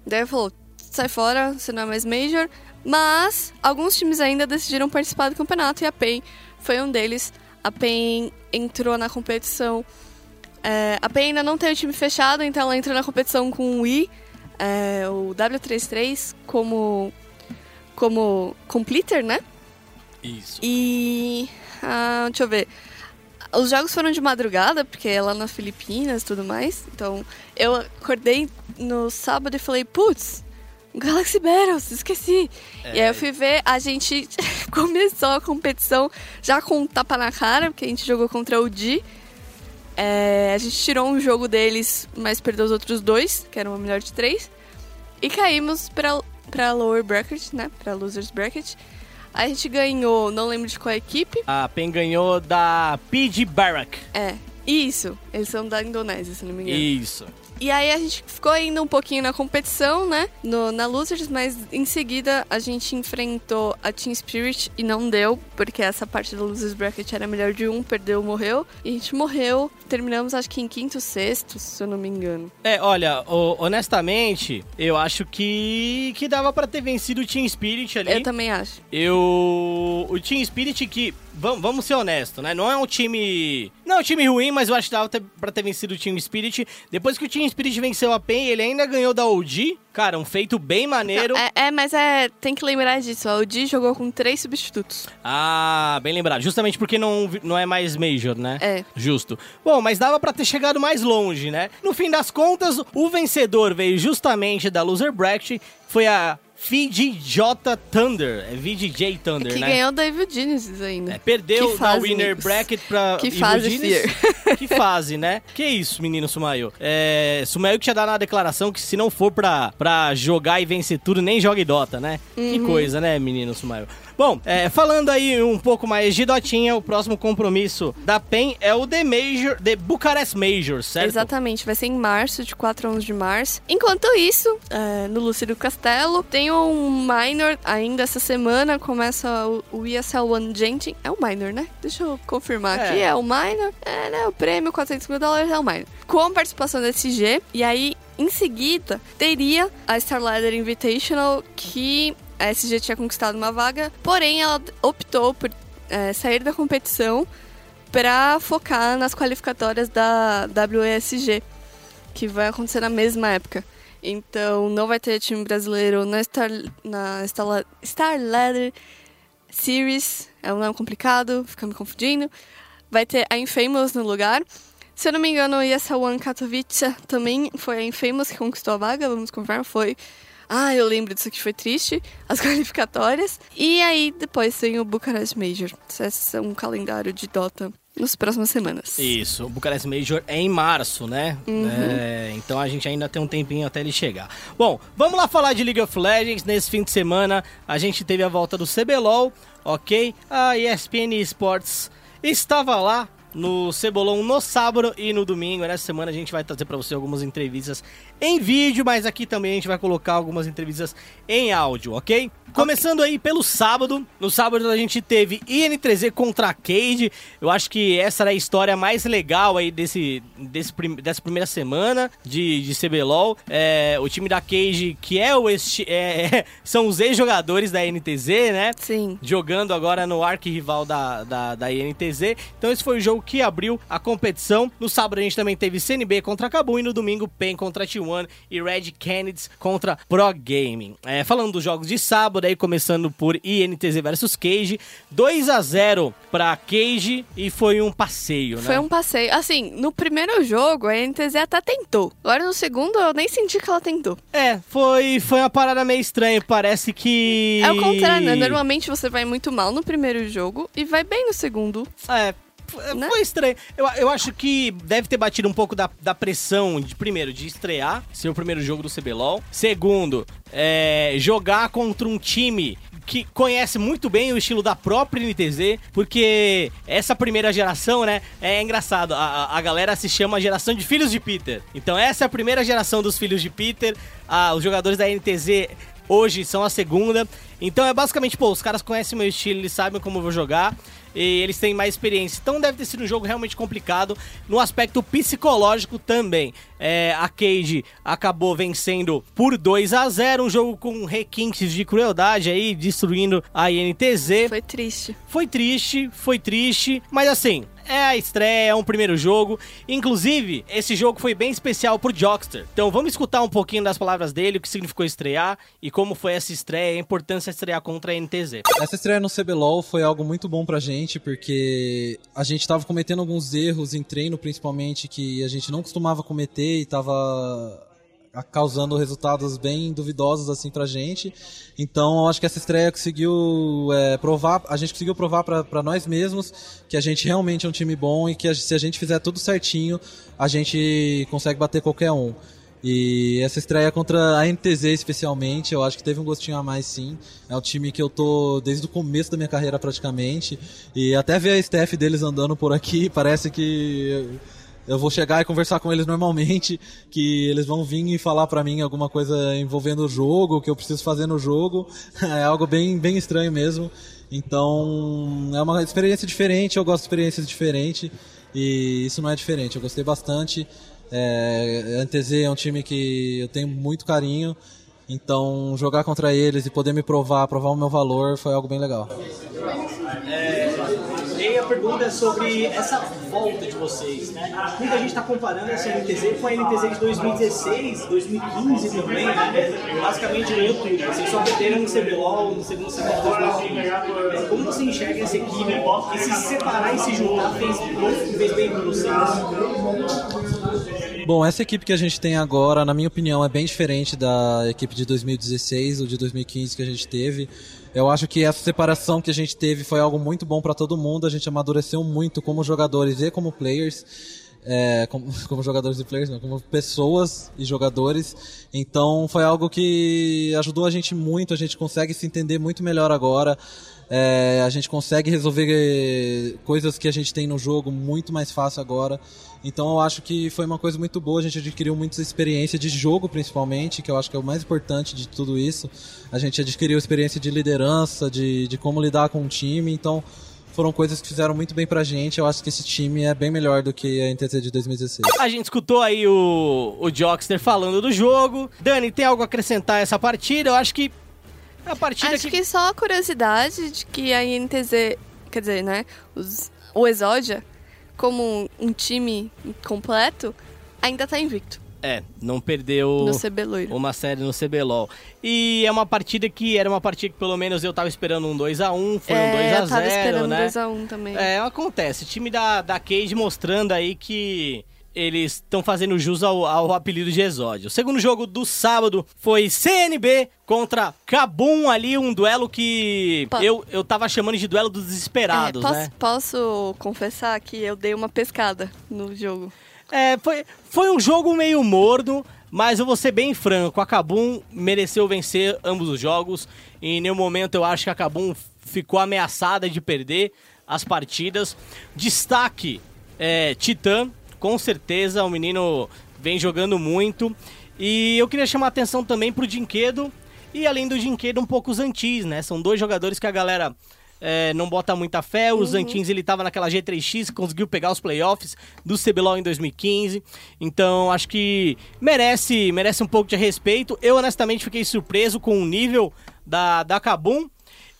Daí falou: sai fora, você não é mais Major. Mas alguns times ainda decidiram participar do campeonato e a PEN foi um deles. A PEN entrou na competição é, a PEN ainda não tem o time fechado, então ela entra na competição com o Wii, é, o W33, como, como completer, né? Isso. E. ah, deixa eu ver. Os jogos foram de madrugada, porque é lá nas Filipinas e tudo mais. Então, eu acordei no sábado e falei, putz, Galaxy Battles, esqueci. E aí eu fui ver, a gente começou a competição já com um tapa na cara, porque a gente jogou contra o Di. É, a gente tirou um jogo deles, mas perdeu os outros dois, que eram o melhor de três. E caímos pra, pra lower bracket, né? Pra losers bracket. A gente ganhou, não lembro de qual equipe. A PEN ganhou da PG Barrack. É, isso. Eles são da Indonésia, se não me engano. Isso. E aí a gente ficou ainda um pouquinho na competição, né? No, na Losers, mas em seguida a gente enfrentou a Team Spirit e não deu, porque essa parte da Losers Bracket era melhor de um, perdeu, morreu. E a gente morreu, terminamos acho que em quinto, sexto, se eu não me engano. É, olha, honestamente, eu acho que que dava pra ter vencido o Team Spirit ali. Eu também acho. Eu o Team Spirit que vamos, vamos ser honestos, né? Não é um time. Não é um time ruim, mas eu acho que dava pra ter vencido o Team Spirit. Depois que o Team Spirit venceu a PEN, ele ainda ganhou da OG. Cara, um feito bem maneiro. É, é, mas é, tem que lembrar disso. ó, O Di jogou com três substitutos. Ah, bem lembrado. Justamente porque não, não é mais Major, né? É. Justo. Bom, mas dava pra ter chegado mais longe, né? No fim das contas, o vencedor veio justamente da Loser Bracket. Foi a VGJ Thunder. É VGJ Thunder, que né? ganhou da Evil Genesis ainda. É, perdeu Que na fase, Winner amigos. Bracket pra Que Evil fase, Genius. Que fase, né? Que isso, menino Sumaio. É, Sumaio que tinha dado na declaração que se não for pra, pra jogar e vencer tudo, nem joga em Dota, né? Que Uhum. coisa, né, menino Sumaio? Bom, é, falando aí um pouco mais de Dotinha, o próximo compromisso da PEN é o The Major, The Bucharest Major, certo? Exatamente, vai ser em março, de 4 a 11 de março. Enquanto isso, é, no Lúcido Castelo, tem um minor ainda essa semana, começa o, o ESL One Genting. É o minor, né? Deixa eu confirmar É. aqui, é o minor. É, né? O prêmio, 400 mil dólares é o minor. Com participação da SG, e aí, em seguida, teria a Star Invitational, que a SG tinha conquistado uma vaga, porém ela optou por é, sair da competição para focar nas qualificatórias da WESG, que vai acontecer na mesma época. Então, não vai ter time brasileiro na Star, na Star, Star Ladder Series, é um nome complicado, fica me confundindo. Vai ter a Infamous no lugar. Se eu não me engano, ESL One Katowice também foi a Infamous que conquistou a vaga, vamos confirmar, foi... Ah, eu lembro disso aqui, foi triste. As qualificatórias. E aí, depois tem o Bucharest Major. Esse é um calendário de Dota nas próximas semanas. Isso, o Bucharest Major é em março, né? Uhum. É, então a gente ainda tem um tempinho até ele chegar. Bom, vamos lá falar de League of Legends. Nesse fim de semana a gente teve a volta do CBLOL, ok? A ESPN Esports estava lá no Cebolão no sábado e no domingo. Nessa semana a gente vai trazer para você algumas entrevistas em vídeo, mas aqui também a gente vai colocar algumas entrevistas em áudio, ok? Começando aí pelo sábado. No sábado a gente teve IN3Z contra a Cade. Eu acho que essa era a história mais legal aí desse, desse prim- dessa primeira semana de, de CBLOL. É, o time da Cade, que é o esti- é, são os ex-jogadores da NTZ, né? Sim. jogando agora no arquirrival da, da, da INTZ. Então esse foi o jogo que abriu a competição. No sábado a gente também teve CNB contra Kabum e no domingo PEN contra T1 e Red Kennedy contra Pro Gaming. É, falando dos jogos de sábado, aí começando por INTZ versus Cage, 2 a 0 para Cage e foi um passeio, né? Foi um passeio. Assim, no primeiro jogo, a NTZ até tentou. Agora no segundo, eu nem senti que ela tentou. É, foi, foi uma parada meio estranha. Parece que. É o contrário, né? Normalmente você vai muito mal no primeiro jogo e vai bem no segundo. É, Né? foi estranho. Eu, eu acho que deve ter batido um pouco da, da pressão, de primeiro, de estrear, ser o primeiro jogo do CBLOL. Segundo, é, jogar contra um time que conhece muito bem o estilo da própria NTZ, porque essa primeira geração, né, é engraçado, a, a- a galera se chama geração de filhos de Peter. Então essa é a primeira geração dos filhos de Peter, Ah, os jogadores da NTZ hoje são a segunda. Então é basicamente, pô, os caras conhecem meu estilo, eles sabem como eu vou jogar e eles têm mais experiência. Então deve ter sido um jogo realmente complicado no aspecto psicológico também. É, a Cage acabou vencendo por 2 a 0 um jogo com requintes de crueldade aí, destruindo a INTZ. Foi triste. Foi triste, foi triste, mas assim, é a estreia, é um primeiro jogo. Inclusive, esse jogo foi bem especial pro Jockster. Então vamos escutar um pouquinho das palavras dele, o que significou estrear e como foi essa estreia, a importância de estrear contra a NTZ. Essa estreia no CBLOL foi algo muito bom pra gente, porque a gente tava cometendo alguns erros em treino, principalmente, que a gente não costumava cometer e tava causando resultados bem duvidosos assim pra gente. Então, eu acho que essa estreia conseguiu é, provar, a gente conseguiu provar pra nós mesmos que a gente realmente é um time bom e que a- se a gente fizer tudo certinho, a gente consegue bater qualquer um. E essa estreia contra a NTZ especialmente, eu acho que teve um gostinho a mais sim. É um time que eu tô desde o começo da minha carreira praticamente. E até ver a staff deles andando por aqui, parece que eu vou chegar e conversar com eles normalmente, que eles vão vir e falar pra mim alguma coisa envolvendo o jogo, o que eu preciso fazer no jogo. É algo bem, bem estranho mesmo. Então, é uma experiência diferente, eu gosto de experiências diferentes. E isso não é diferente, eu gostei bastante. É, é um time que eu tenho muito carinho, então jogar contra eles e poder me provar, provar o meu valor foi algo bem legal. Pergunta é sobre essa volta de vocês, né? Muita gente está comparando essa NTZ com a NTZ de 2016, 2015 também, né? Basicamente ganhou tudo. Vocês só perderam no CBLOL, no segundo semestre de 2015. Como você enxerga essa equipe e se separar e se juntar fez bem para vocês? Bom, essa equipe que a gente tem agora, na minha opinião, é bem diferente da equipe de 2016 ou de 2015 que a gente teve. Eu acho que essa separação que a gente teve foi algo muito bom para todo mundo. A gente amadureceu muito como jogadores e como players. É, como, como, jogadores e players, não, como pessoas e jogadores. Então foi algo que ajudou a gente muito, a gente consegue se entender muito melhor agora. É, a gente consegue resolver coisas que a gente tem no jogo muito mais fácil agora. Então eu acho que foi uma coisa muito boa, a gente adquiriu muita experiência de jogo principalmente, que eu acho que é o mais importante de tudo isso. A gente adquiriu experiência de liderança, de, de como lidar com o time, então foram coisas que fizeram muito bem pra gente. Eu acho que esse time é bem melhor do que a NTT de 2016. A gente escutou aí o, o Jockster falando do jogo. Dani, tem algo a acrescentar a essa partida? Eu acho que a partida Acho que... que só a curiosidade de que a INTZ, quer dizer, né, os, o Exódia, como um, time completo, ainda tá invicto. É, não perdeu uma série no CBLOL. E é uma partida que era uma partida que pelo menos eu tava esperando um 2x1, foi é, um 2x0, eu tava esperando né? um 2x1 também. É, acontece. O time da, da Cage mostrando aí que eles estão fazendo jus ao, ao, apelido de Exódio. O segundo jogo do sábado foi CNB contra Kabum ali, um duelo que eu, eu tava chamando de duelo dos desesperados, é, posso, né? Posso confessar que eu dei uma pescada no jogo. É, foi, foi um jogo meio morno, mas eu vou ser bem franco, a Kabum mereceu vencer ambos os jogos. E em nenhum momento eu acho que a Kabum ficou ameaçada de perder as partidas. Destaque é, Titã, com certeza o menino vem jogando muito. E eu queria chamar a atenção também pro Dinquedo e além do Dinquedo um pouco os Antis, né? São dois jogadores que a galera é, não bota muita fé. O uhum. ele tava naquela G3X, conseguiu pegar os playoffs do CBLOL em 2015. Então, acho que merece, merece um pouco de respeito. Eu, honestamente, fiquei surpreso com o nível da, da Kabum.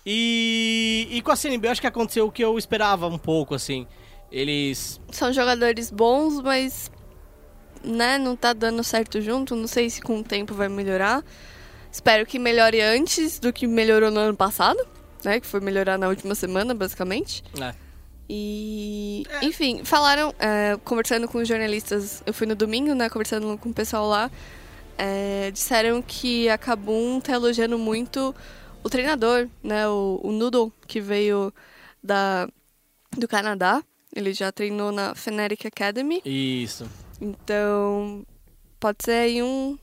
E, e com a CNB, acho que aconteceu o que eu esperava um pouco, assim. Eles. São jogadores bons, mas. Né, não tá dando certo junto. Não sei se com o tempo vai melhorar. Espero que melhore antes do que melhorou no ano passado, né? Que foi melhorar na última semana, basicamente. É. E. Enfim, falaram, é, conversando com os jornalistas. Eu fui no domingo, né? Conversando com o pessoal lá. É, disseram que a Kabum tá elogiando muito o treinador, né? O, o Noodle, que veio da, do Canadá. Ele já treinou na Fnatic Academy. Isso. Então, pode ser aí um.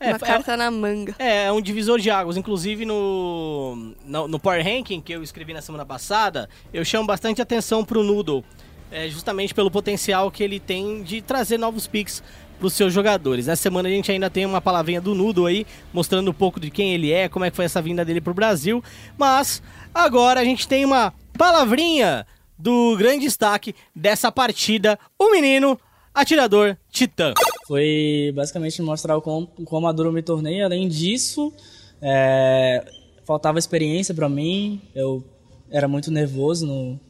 É, uma carta é, na manga. É, é um divisor de águas. Inclusive no, no, no, Power Ranking que eu escrevi na semana passada, eu chamo bastante atenção pro Noodle. É, justamente pelo potencial que ele tem de trazer novos picks para os seus jogadores. Essa semana a gente ainda tem uma palavrinha do Noodle aí, mostrando um pouco de quem ele é, como é que foi essa vinda dele pro Brasil. Mas agora a gente tem uma palavrinha do grande destaque dessa partida, o menino atirador Titã. Foi basicamente mostrar o quão, quão maduro me tornei. Além disso, é, faltava experiência para mim. Eu era muito nervoso no,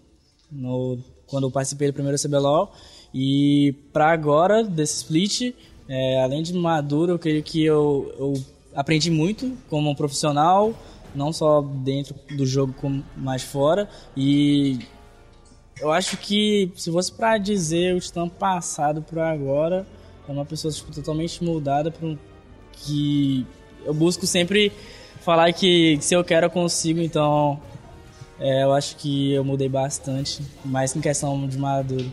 no, quando eu participei do primeiro CBLOL. E para agora, desse split, é, além de maduro, eu creio que eu, eu aprendi muito como profissional, não só dentro do jogo, como mais fora. E eu acho que se fosse para dizer o Titã passado para agora, é uma pessoa tipo, totalmente mudada para que eu busco sempre falar que se eu quero eu consigo, então é, eu acho que eu mudei bastante, mais em questão de maduro.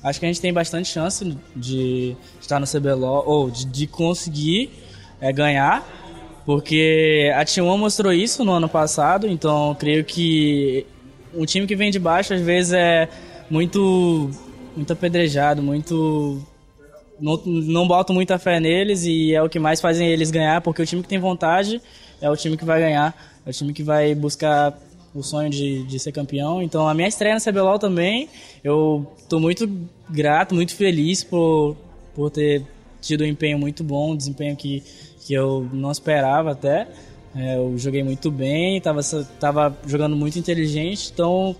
Acho que a gente tem bastante chance de estar no CBLOL, ou de, de conseguir é, ganhar, porque a T1 mostrou isso no ano passado, então creio que um time que vem de baixo às vezes é muito muito apedrejado, muito não, não boto muita fé neles e é o que mais fazem eles ganhar, porque o time que tem vontade é o time que vai ganhar, é o time que vai buscar o sonho de, de ser campeão. Então a minha estreia no CBLOL também, eu tô muito grato, muito feliz por, por ter tido um empenho muito bom, um desempenho que, que eu não esperava até. É, eu joguei muito bem, estava tava jogando muito inteligente, então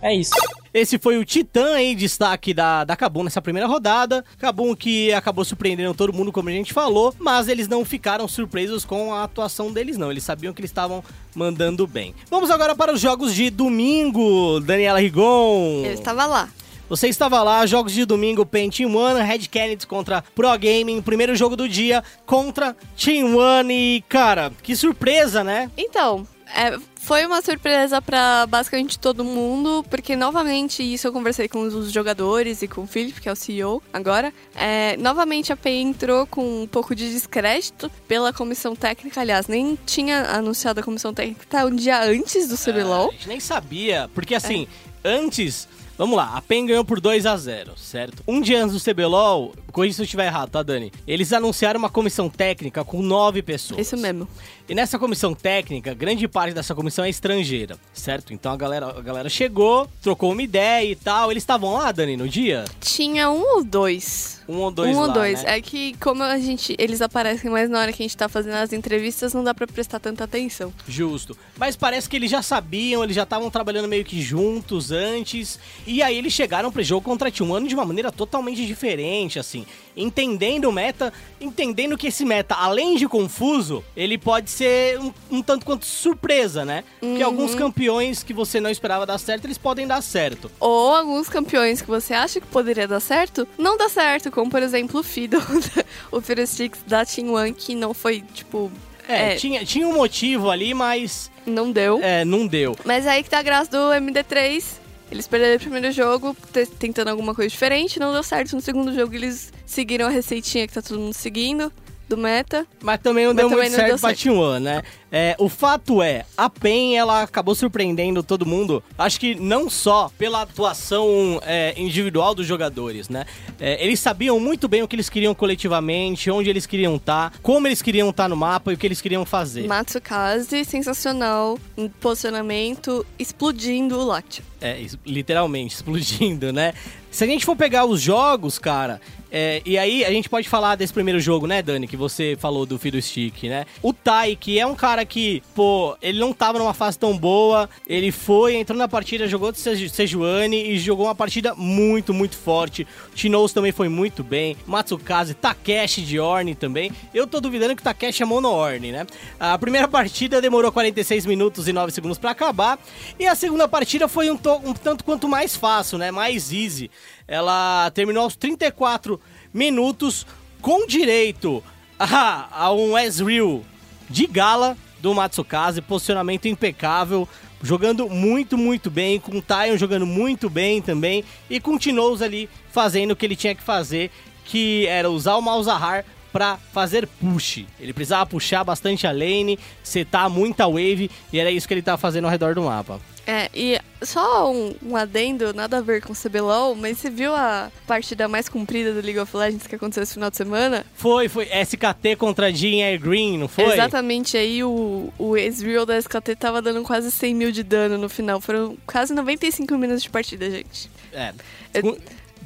É isso. Esse foi o Titã em destaque da, da Kabum nessa primeira rodada. Kabum que acabou surpreendendo todo mundo, como a gente falou, mas eles não ficaram surpresos com a atuação deles, não. Eles sabiam que eles estavam mandando bem. Vamos agora para os jogos de domingo, Daniela Rigon. Eu estava lá. Você estava lá, jogos de domingo, PEN Team One, Red Kennedy contra Pro Gaming, primeiro jogo do dia contra Team One e, cara, que surpresa, né? Então, é, foi uma surpresa pra basicamente todo mundo, porque novamente isso eu conversei com os jogadores e com o Felipe, que é o CEO agora. É, novamente a PEN entrou com um pouco de descrédito pela comissão técnica. Aliás, nem tinha anunciado a comissão técnica tá um dia antes do CBLOL. A gente nem sabia, porque assim, antes. Vamos lá, a PEN ganhou por 2 a 0 certo? Um dia antes do CBLOL, corrija se eu estiver errado, tá, Dani? Eles anunciaram uma comissão técnica com nove pessoas. Isso mesmo. E nessa comissão técnica, grande parte dessa comissão é estrangeira, certo? Então a galera, a galera chegou, trocou uma ideia e tal. Eles estavam lá, Dani, no dia? Tinha um ou dois. Um ou dois um lá, ou dois. né? É que como a gente, eles aparecem mais na hora que a gente tá fazendo as entrevistas, não dá pra prestar tanta atenção. Justo. Mas parece que eles já sabiam, eles já estavam trabalhando meio que juntos antes. E aí eles chegaram pro jogo contra a T1 de uma maneira totalmente diferente, assim. Entendendo o meta, entendendo que esse meta, além de confuso, ele pode ser um, um tanto quanto surpresa, né? Porque alguns campeões que você não esperava dar certo, eles podem dar certo. Ou alguns campeões que você acha que poderia dar certo, não dá certo, como por exemplo o Fiddle, o Fiddlesticks da Team One, que não foi, tipo... É, É. Tinha, tinha um motivo ali, mas Não deu. é, não deu. Mas aí que tá a graça do MD3. Eles perderam o primeiro jogo te- tentando alguma coisa diferente, não deu certo. No segundo jogo eles seguiram a receitinha que tá todo mundo seguindo, do meta. Mas também não Mas deu também muito não certo deu pra certo. T1, né? É, o fato é, a PEN, ela acabou surpreendendo todo mundo. Acho que não só pela atuação é, individual dos jogadores, né? É, eles sabiam muito bem o que eles queriam coletivamente, onde eles queriam estar, como eles queriam estar no mapa e o que eles queriam fazer. Matsukaze, sensacional, em posicionamento, explodindo o Lactia. É, literalmente, explodindo, né? Se a gente for pegar os jogos, cara, é, e aí a gente pode falar desse primeiro jogo, né, Dani, que você falou do Fiddlestick, né? O Tai, que é um cara que, pô, ele não tava numa fase tão boa, ele foi, entrou na partida, jogou de Seju- Sejuani e jogou uma partida muito, muito forte. Tinoz também foi muito bem, Matsukaze, Takeshi de Orne também. Eu tô duvidando que o Takeshi é mono Orne, né? A primeira partida demorou 46 minutos e 9 segundos pra acabar, e a segunda partida foi um, um tanto quanto mais fácil, né? Mais easy. Ela terminou aos 34 minutos com direito a, a um Ezreal de gala do Matsukaze, posicionamento impecável, jogando muito, muito bem, com o Taion jogando muito bem também, e com o Tinoz ali fazendo o que ele tinha que fazer, que era usar o Malzahar pra fazer push. Ele precisava puxar bastante a lane, setar muita wave, e era isso que ele tava fazendo ao redor do mapa. É, e só um, um adendo, nada a ver com o CBLOL, mas você viu a partida mais comprida do League of Legends que aconteceu esse final de semana? Foi, foi SKT contra Jean Air Green, não foi? Exatamente, aí o, o Ezreal da SKT tava dando quase 100 mil de dano no final. Foram quase 95 minutos de partida, gente. É. Eu-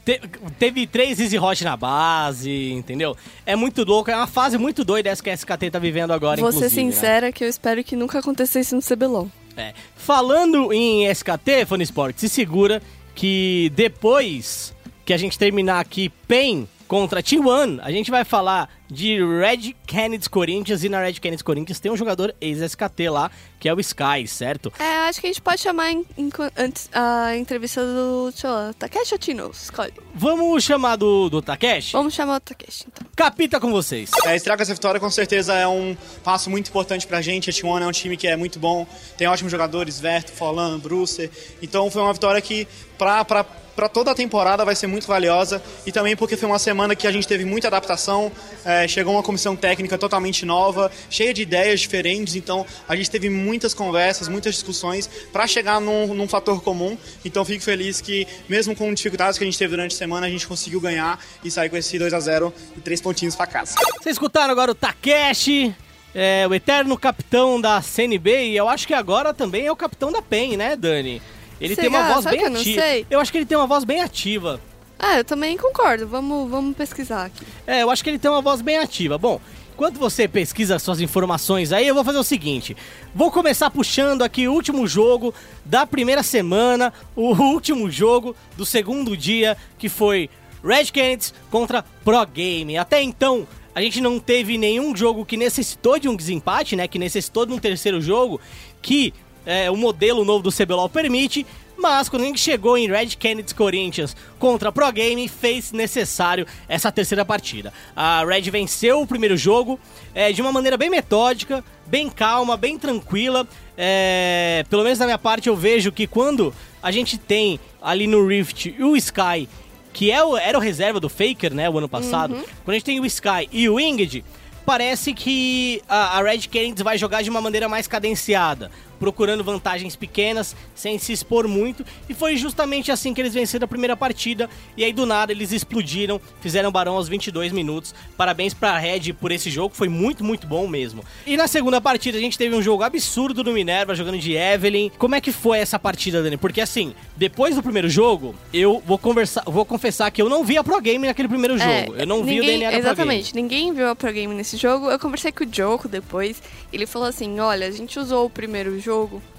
te- teve três Easy Hot na base, entendeu? É muito louco, é uma fase muito doida essa que a SKT tá vivendo agora, Vou ser né? sincera que eu espero que nunca acontecesse no CBLOL. É. Falando em SKT, Fone Sport, se segura que depois que a gente terminar aqui PEN contra T1, a gente vai falar de Red Canids Corinthians e na Red Canids Corinthians tem um jogador ex-SKT lá, que é o Sky, certo? É, acho que a gente pode chamar em- em- antes a entrevista do, lá, Takeshi ou Tino? Escolhe. Vamos chamar do, do Takeshi? Vamos chamar o Takeshi, então. Capita com vocês. É, estrear com essa vitória com certeza é um passo muito importante pra gente. A T1 é um time que é muito bom, tem ótimos jogadores, Verto, Folan, Brucer. Então foi uma vitória que pra, pra, pra toda a temporada vai ser muito valiosa e também porque foi uma semana que a gente teve muita adaptação, é, chegou uma comissão técnica totalmente nova, cheia de ideias diferentes, então a gente teve muitas conversas, muitas discussões para chegar num, num fator comum. Então fico feliz que mesmo com dificuldades que a gente teve durante a semana, a gente conseguiu ganhar e sair com esse 2 a 0 e três pontinhos pra casa. Vocês escutaram agora o Takeshi, é, o eterno capitão da CNB, e eu acho que agora também é o capitão da PEN, né, Dani? Ele tem uma voz bem eu ativa. sei? Eu acho que ele tem uma voz bem ativa. Ah, eu também concordo. Vamos, vamos pesquisar aqui. É, eu acho que ele tem uma voz bem ativa. Bom, enquanto você pesquisa suas informações aí, eu vou fazer o seguinte. Vou começar puxando aqui o último jogo da primeira semana, o último jogo do segundo dia, que foi Red Canids contra Pro Game. Até então, a gente não teve nenhum jogo que necessitou de um desempate, né? Que necessitou de um terceiro jogo, que é, o modelo novo do CBLOL permite. Mas quando a gente chegou em Red Canids Corinthians contra Pro Game, fez necessário essa terceira partida. A Red venceu o primeiro jogo é, de uma maneira bem metódica, bem calma, bem tranquila. É, pelo menos da minha parte eu vejo que quando a gente tem ali no Rift o Sky que é o, era o reserva do Faker, né, o ano passado, Uhum. quando a gente tem o Sky e o Winged, parece que a, a Red Canids vai jogar de uma maneira mais cadenciada, procurando vantagens pequenas, sem se expor muito, e foi justamente assim que eles venceram a primeira partida, e aí do nada eles explodiram, fizeram o Barão aos 22 minutos. Parabéns pra Red por esse jogo, foi muito, muito bom mesmo. E na segunda partida a gente teve um jogo absurdo do Minerva, jogando de Evelyn. Como é que foi essa partida, Dani? Porque assim, depois do primeiro jogo, eu vou conversar, vou confessar que eu não vi a Pro Game naquele primeiro jogo. eu não vi o É, ninguém- DNA da. Exatamente, ninguém viu a Pro Game nesse jogo. Eu conversei com o Joko depois. Ele falou assim: olha, a gente usou o primeiro jogo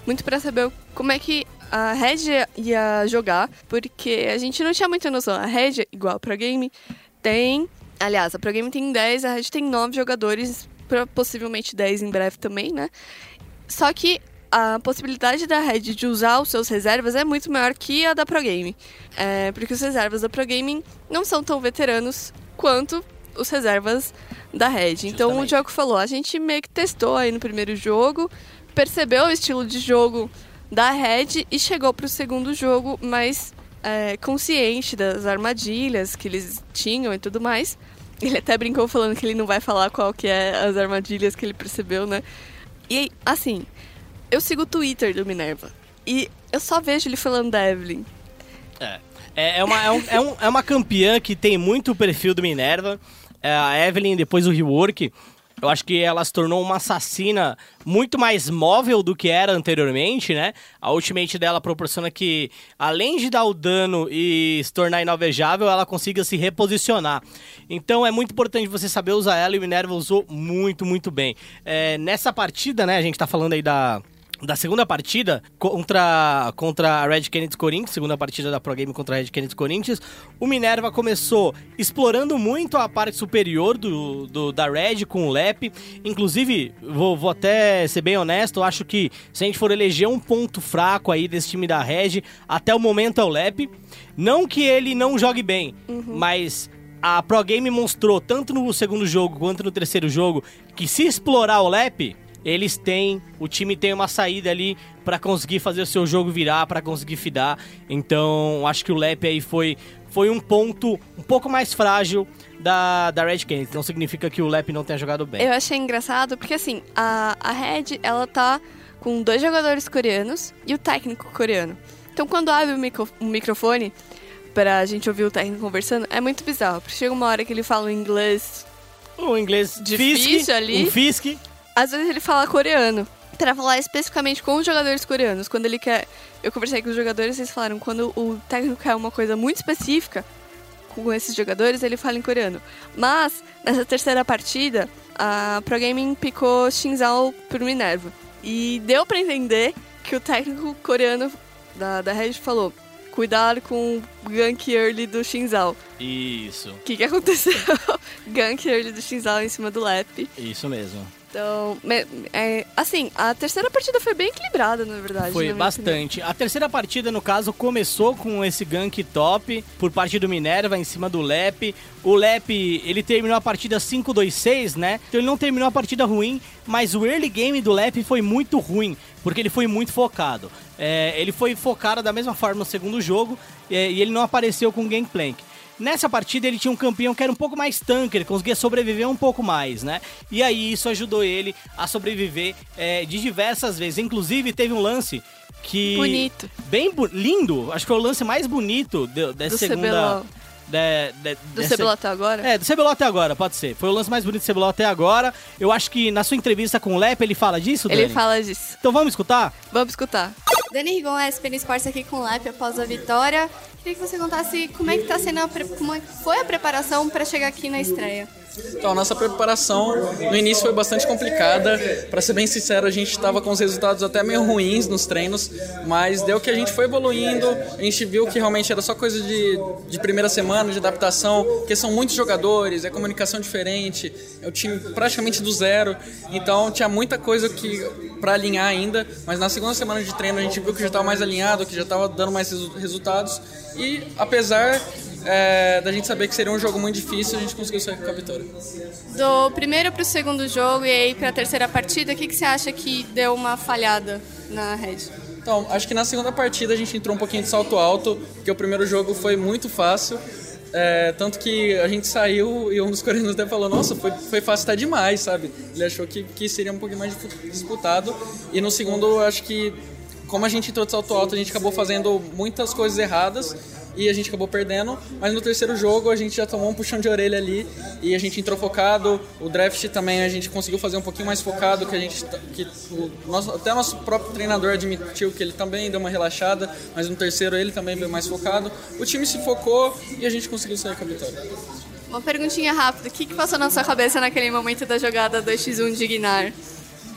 muito pra saber como é que a Red ia- jogar, porque a gente não tinha muita noção. A Red, igual a Pro Game, tem. Aliás, a Pro Game tem 10, a Red tem 9 jogadores, possivelmente 10 em breve também, né? Só que a possibilidade da Red de usar os seus reservas é muito maior que a da Pro Game. É, porque os reservas da Pro Gaming não são tão veteranos quanto os reservas da Red. Então o Justamente. Diogo falou, a gente meio que testou aí no primeiro jogo, percebeu o estilo de jogo da Red e chegou pro segundo jogo mais é, consciente das armadilhas que eles tinham e tudo mais. Ele até brincou falando que ele não vai falar qual que é as armadilhas que ele percebeu, né? E assim, eu sigo o Twitter do Minerva e eu só vejo ele falando da Evelyn. É, é, é uma, é, um- é um- é uma campeã que tem muito o perfil do Minerva. É, a Evelyn, depois do rework, eu acho que ela se tornou uma assassina muito mais móvel do que era anteriormente, né? A ultimate dela proporciona que, além de dar o dano e se tornar inalvejável, ela consiga se reposicionar. Então é muito importante você saber usar ela e o Minerva usou muito, muito bem. É, nessa partida, né, a gente tá falando aí da da segunda partida contra, contra a Red Canids Corinthians, segunda partida da Pro Game contra a Red Canids Corinthians, o Minerva começou explorando muito a parte superior do, do- da Red com o Lep. Inclusive, vou, vou até ser bem honesto, acho que se a gente for eleger um ponto fraco aí desse time da Red, até o momento é o Lep. Não que ele não jogue bem, mas a Pro Game mostrou, tanto no segundo jogo quanto no terceiro jogo, que se explorar o Lep, eles têm, o time tem uma saída ali pra conseguir fazer o seu jogo virar, pra conseguir fidar. Então, acho que o Lep aí foi, foi um ponto um pouco mais frágil da, da Red Canids. Não significa que o Lep não tenha jogado bem. Eu achei engraçado porque assim, a, a Red, ela tá com dois jogadores coreanos e o técnico coreano. Então quando abre o, micro, o microfone pra gente ouvir o técnico conversando, é muito bizarro. Porque chega uma hora que ele fala um inglês O inglês difícil Fisk, ali. um Fisk. Às vezes ele fala coreano. Pra falar especificamente com os jogadores coreanos. Quando ele quer. Eu conversei com os jogadores, eles falaram quando o técnico quer uma coisa muito específica com esses jogadores, ele fala em coreano. Mas, nessa terceira partida, a Pro Gaming picou Shinzal pro Minerva. E deu pra entender que o técnico coreano da, da Red falou: cuidado com o gank early do Shinzal. Isso, O que, que aconteceu? gank early do Shinzal em cima do Lep. isso mesmo. Então, é, assim, a terceira partida foi bem equilibrada, na verdade. Foi na bastante. A terceira partida, no caso, começou com esse gank top por parte do Minerva em cima do Lep. O Lep, ele terminou a partida 5-2-6, né? Então ele não terminou a partida ruim, mas o early game do Lep foi muito ruim, porque ele foi muito focado. É, ele foi focado da mesma forma no segundo jogo é, e ele não apareceu com Gangplank. Nessa partida ele tinha um campeão que era um pouco mais ele conseguia sobreviver um pouco mais, né? E aí isso ajudou ele a sobreviver é, de diversas vezes. Inclusive teve um lance que Bonito. bem bu- lindo, acho que foi o lance mais bonito de- dessa Do segunda CBLOL. de- de- Do dessa- CBLOL até agora? É, do CBLOL até agora, pode ser. Foi o lance mais bonito do CBLOL até agora. Eu acho que na sua entrevista com o Lep ele fala disso, Ele Dani? fala disso. Então vamos escutar? Vamos escutar. Dani Rigon, SPN Sports aqui com o Lep após a vitória. Queria que você contasse como é que tá sendo a como é foi a preparação para chegar aqui na estreia. Então, a nossa preparação no início foi bastante complicada. Para ser bem sincero, a gente estava com os resultados até meio ruins nos treinos, mas deu que a gente foi evoluindo. A gente viu que realmente era só coisa de, de primeira semana, de adaptação, porque são muitos jogadores, é comunicação diferente, é o time praticamente do zero. Então, tinha muita coisa que para alinhar ainda, mas na segunda semana de treino a gente viu que já estava mais alinhado, que já estava dando mais resultados. E apesar é, da gente saber que seria um jogo muito difícil, a gente conseguiu sair com a vitória. Do primeiro para o segundo jogo e aí para a terceira partida, o que, que você acha que deu uma falhada na rede? Então, acho que na segunda partida a gente entrou um pouquinho de salto alto, porque o primeiro jogo foi muito fácil. É, tanto que a gente saiu e um dos coreanos até falou: Nossa, foi, foi fácil até demais, sabe? Ele achou que, que seria um pouquinho mais disputado. E no segundo, acho que, como a gente entrou de salto alto, a gente acabou fazendo muitas coisas erradas e a gente acabou perdendo. Mas no terceiro jogo a gente já tomou um puxão de orelha ali e a gente entrou focado. O draft também a gente conseguiu fazer um pouquinho mais focado, que a gente que o nosso, até nosso próprio treinador admitiu que ele também deu uma relaxada, mas no terceiro ele também veio mais focado. O time se focou e a gente conseguiu sair com a vitória. Uma perguntinha rápida, o que, que passou na sua cabeça naquele momento da jogada 2x1 de Guinar?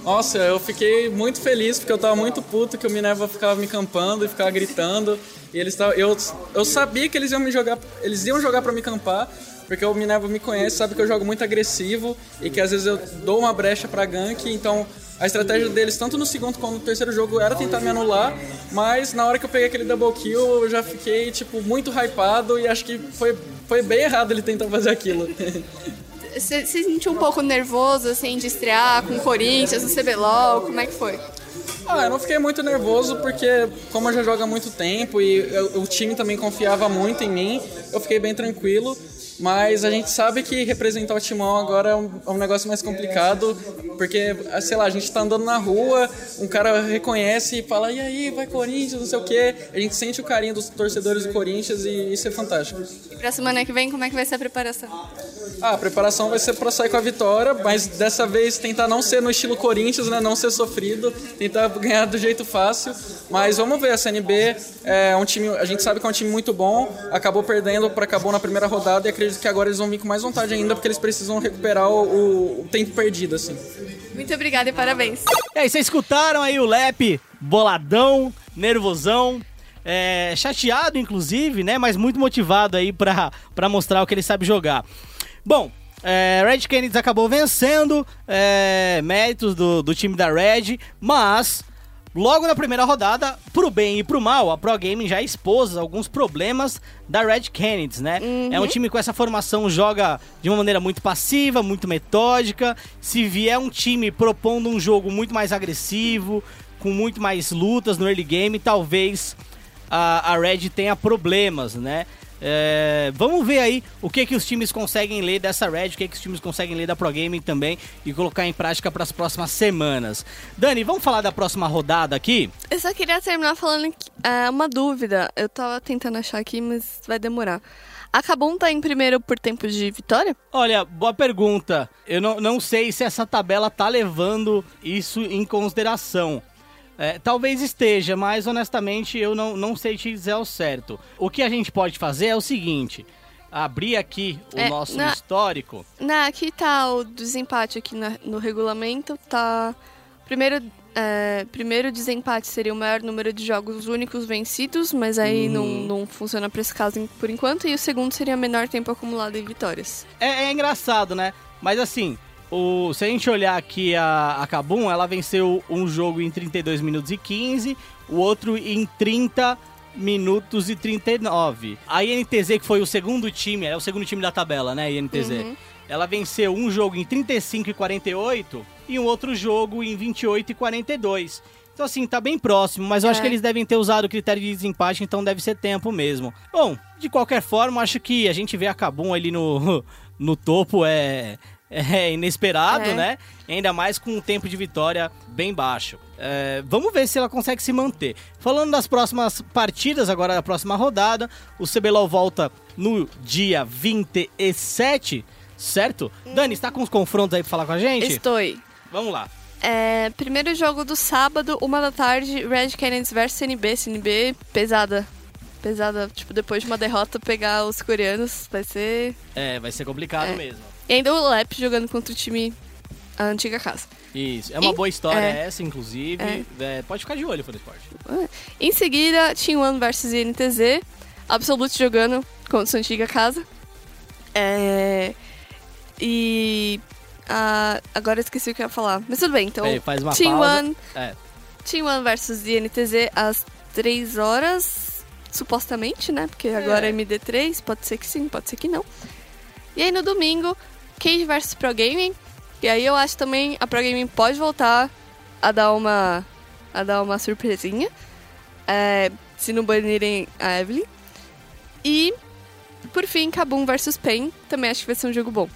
Nossa, eu fiquei muito feliz porque eu tava muito puto que o Minerva ficava me campando e ficava gritando. E eles tavam, eu, eu sabia que eles iam me jogar, eles iam jogar para me campar, porque o Minerva me conhece, sabe que eu jogo muito agressivo e que às vezes eu dou uma brecha para gank, então a estratégia deles, tanto no segundo quanto no terceiro jogo, era tentar me anular, mas na hora que eu peguei aquele double kill, eu já fiquei, tipo, muito hypado e acho que foi, foi bem errado ele tentar fazer aquilo. Você se sentiu um pouco nervoso, assim, de estrear com o Corinthians, no CBLOL? Como é que foi? Ah, eu não fiquei muito nervoso porque, como eu já jogo há muito tempo e eu, o time também confiava muito em mim, eu fiquei bem tranquilo. Mas a gente sabe que representar o Timão agora é um, é um, negócio mais complicado, porque, sei lá, a gente tá andando na rua, um cara reconhece e fala, e aí, vai Corinthians, não sei o quê. A gente sente o carinho dos torcedores do Corinthians e isso é fantástico. E pra semana que vem, como é que vai ser a preparação? Ah, a preparação vai ser pra sair com a vitória, mas dessa vez tentar não ser no estilo Corinthians, né? Não ser sofrido, tentar ganhar do jeito fácil. Mas vamos ver, a CNB é um time, a gente sabe que é um time muito bom, acabou perdendo acabou na primeira rodada e acredito acredito que agora eles vão vir com mais vontade ainda, porque eles precisam recuperar o, o tempo perdido, assim. Muito obrigada e parabéns. E aí, vocês escutaram aí o Lep boladão, nervosão, é, chateado, inclusive, né? Mas muito motivado aí pra, pra mostrar o que ele sabe jogar. Bom, é, Red Kennedy acabou vencendo, é, méritos do, do time da Red, mas Logo na primeira rodada, pro bem e pro mal, a Pro Gaming já expôs alguns problemas da Red Kennedy, né? Uhum. É um time com essa formação joga de uma maneira muito passiva, muito metódica. Se vier um time propondo um jogo muito mais agressivo, com muito mais lutas no early game, talvez a, a Red tenha problemas, né? É, vamos ver aí o que, que os times conseguem ler dessa Red, o que, que os times conseguem ler da Pro Gaming também e colocar em prática para as próximas semanas. Dani, vamos falar da próxima rodada aqui? Eu só queria terminar falando que, é, uma dúvida. Eu tava tentando achar aqui, mas vai demorar. A Kabum tá em primeiro por tempo de vitória? Olha, boa pergunta. Eu não, não sei se essa tabela tá levando isso em consideração. É, talvez esteja, mas honestamente eu não, não sei te dizer ao certo. O que a gente pode fazer é o seguinte: abrir aqui o é, nosso na, histórico. Na, aqui tá o desempate aqui na, no regulamento, tá. Primeiro, é, primeiro desempate seria o maior número de jogos únicos vencidos, mas aí hum. não, não funciona para esse caso por enquanto. E o segundo seria menor tempo acumulado em vitórias. É, é engraçado, né? Mas assim, o, se a gente olhar aqui a, a Kabum, ela venceu um jogo em 32 minutos e 15, o outro em 30 minutos e 39. A INTZ, que foi o segundo time, é o segundo time da tabela, né, INTZ? Uhum. Ela venceu um jogo em 35 e 48 e um outro jogo em 28 e 42. Então, assim, tá bem próximo, mas eu é. acho que eles devem ter usado o critério de desempate, então deve ser tempo mesmo. Bom, de qualquer forma, acho que a gente vê a Kabum ali no, no topo é, é inesperado, é. né? Ainda mais com um tempo de vitória bem baixo. É, vamos ver se ela consegue se manter. Falando das próximas partidas, agora da próxima rodada, o CBLOL volta no dia 27, certo? Hum. Dani, está com os confrontos aí pra falar com a gente? Estou. Vamos lá. É, primeiro jogo do sábado, uma da tarde, Red Canids versus CNB. CNB pesada. Pesada, tipo, depois de uma derrota, pegar os coreanos vai ser. É, vai ser complicado é. mesmo. E ainda o Lep jogando contra o time a antiga casa. Isso. É uma E- boa história é. essa, inclusive. É, pode ficar de olho, Fone Esporte. Em seguida, Team One versus INTZ. Absolute jogando contra sua antiga casa. É... E... ah, agora eu esqueci o que eu ia falar. Mas tudo bem, então. Faz uma Team pausa. One, É. Team One versus INTZ às 3 horas. Supostamente, né? Porque agora é MD3. Pode ser que sim, pode ser que não. E aí no domingo, Cage versus Pro Gaming. E aí eu acho também a Pro Gaming pode voltar a dar uma a dar uma surpresinha. É, se não banirem a Evelyn. E por fim, Kabum versus Pain. Também acho que vai ser um jogo bom.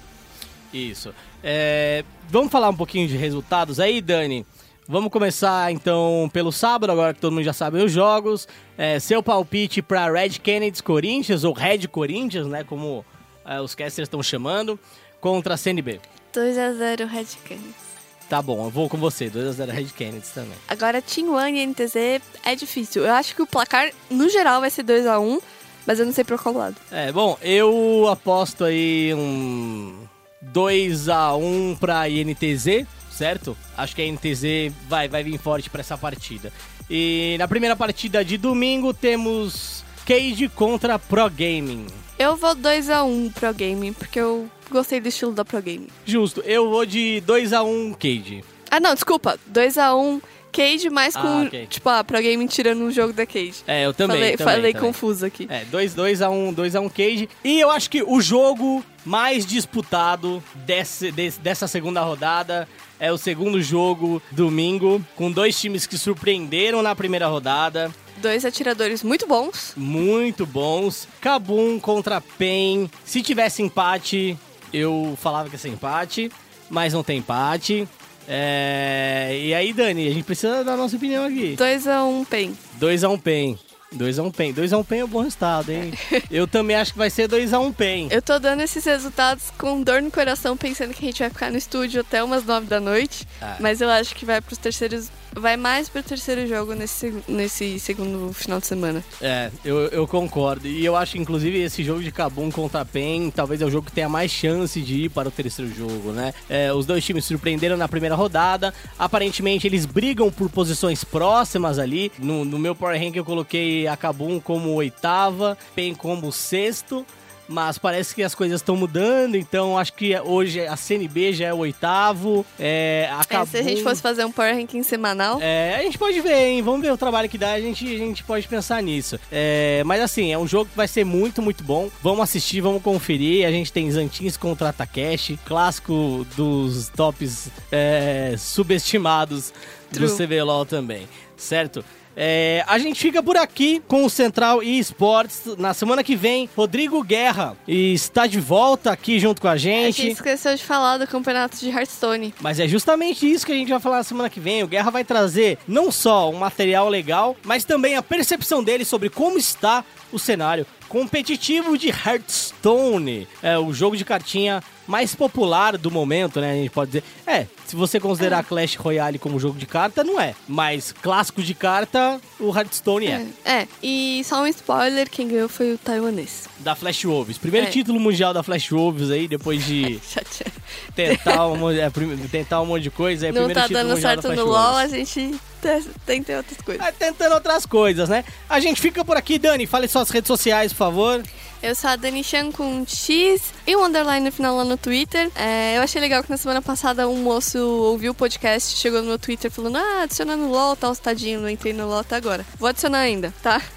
Isso. É, vamos falar um pouquinho de resultados aí, Dani? Vamos começar então pelo sábado, agora que todo mundo já sabe os jogos. É, seu palpite para Red Kennedy Corinthians, ou Red Corinthians, né? Como é, os casters estão chamando, contra a CNB. 2x0 Red Canids. Tá bom, eu vou com você, 2x0 Red Kennedy também. Agora Team One e NTZ é difícil. Eu acho que o placar, no geral, vai ser 2x1, mas eu não sei por qual lado. É, bom, eu aposto aí um 2x1 pra INTZ, certo? Acho que a INTZ vai, vai vir forte pra essa partida. E na primeira partida de domingo temos Cage contra Pro Gaming. Eu vou 2x1 Pro Gaming, porque eu gostei do estilo da Pro Gaming. Justo, eu vou de 2x1 Cage. Ah, não, desculpa. 2x1 Cage, mas com, Ah, ok. tipo, a Pro Gaming tirando um jogo da Cage. É, eu também. Falei, também, falei também. confuso aqui. É, 2x1 2 a 1 Cage. E eu acho que o jogo mais disputado desse, desse- dessa segunda rodada é o segundo jogo, domingo, com dois times que surpreenderam na primeira rodada. Dois atiradores muito bons. Muito bons. Kabum contra Pen. Se tivesse empate, eu falava que ia ser empate, mas não tem empate. É, E aí, Dani, a gente precisa dar a nossa opinião aqui. 2x1 PEN. 2x1 PEN. 2x1 PEN. 2x1 PEN é um bom resultado, hein? eu também acho que vai ser 2x1 PEN. Eu tô dando esses resultados com dor no coração, pensando que a gente vai ficar no estúdio até umas 9 da noite. Ah. Mas eu acho que vai pros terceiros. Vai mais pro terceiro jogo nesse, nesse segundo final de semana. É, eu, eu concordo. E eu acho, inclusive, esse jogo de Kabum contra PEN talvez é o jogo que tenha mais chance de ir para o terceiro jogo, né? É, os dois times surpreenderam na primeira rodada. Aparentemente, eles brigam por posições próximas ali. No, no meu Power Rank, eu coloquei a Kabum como oitava, PEN como sexto. Mas parece que as coisas estão mudando, então acho que hoje a CNB já é o oitavo. É, a É, se a gente fosse fazer um Power Ranking semanal. é, a gente pode ver, hein? Vamos ver o trabalho que dá, a gente, a gente pode pensar nisso. É, mas assim, é um jogo que vai ser muito, muito bom. Vamos assistir, vamos conferir. A gente tem Zantins contra Takeshi, clássico dos tops é, subestimados do True. CBLOL também, certo? É, a gente fica por aqui com o Central eSports. Na semana que vem, Rodrigo Guerra está de volta aqui junto com a A gente. gente esqueceu de falar do campeonato de Hearthstone. Mas é justamente isso que a gente vai falar na semana que vem. O Guerra vai trazer não só um material legal, mas também a percepção dele sobre como está o cenário competitivo de Hearthstone. É o jogo de cartinha mais popular do momento, né? A gente pode dizer. É, se você considerar Clash Royale como jogo de carta, não é. Mas clássico de carta, o Hearthstone é. É, e só um spoiler: quem ganhou foi o taiwanês. Da Flash Wolves. Primeiro É. título mundial da Flash Wolves aí, depois de Chateado. tentar um, monte- é, tentar um monte de coisa. É, Não primeiro tá título dando mundial da certo Flash no. LoL, a gente te- tenta outras coisas. É, tentando outras coisas, né? A gente fica por aqui, Dani. Fale suas redes sociais, por favor. Eu sou a Dani Chan com um X e um underline no final lá no Twitter. É, eu achei legal que na semana passada um moço ouviu o podcast, chegou no meu Twitter falando: Ah, adiciona no LOL, tá tadinho, não entrei no LOL até agora. Vou adicionar ainda, tá?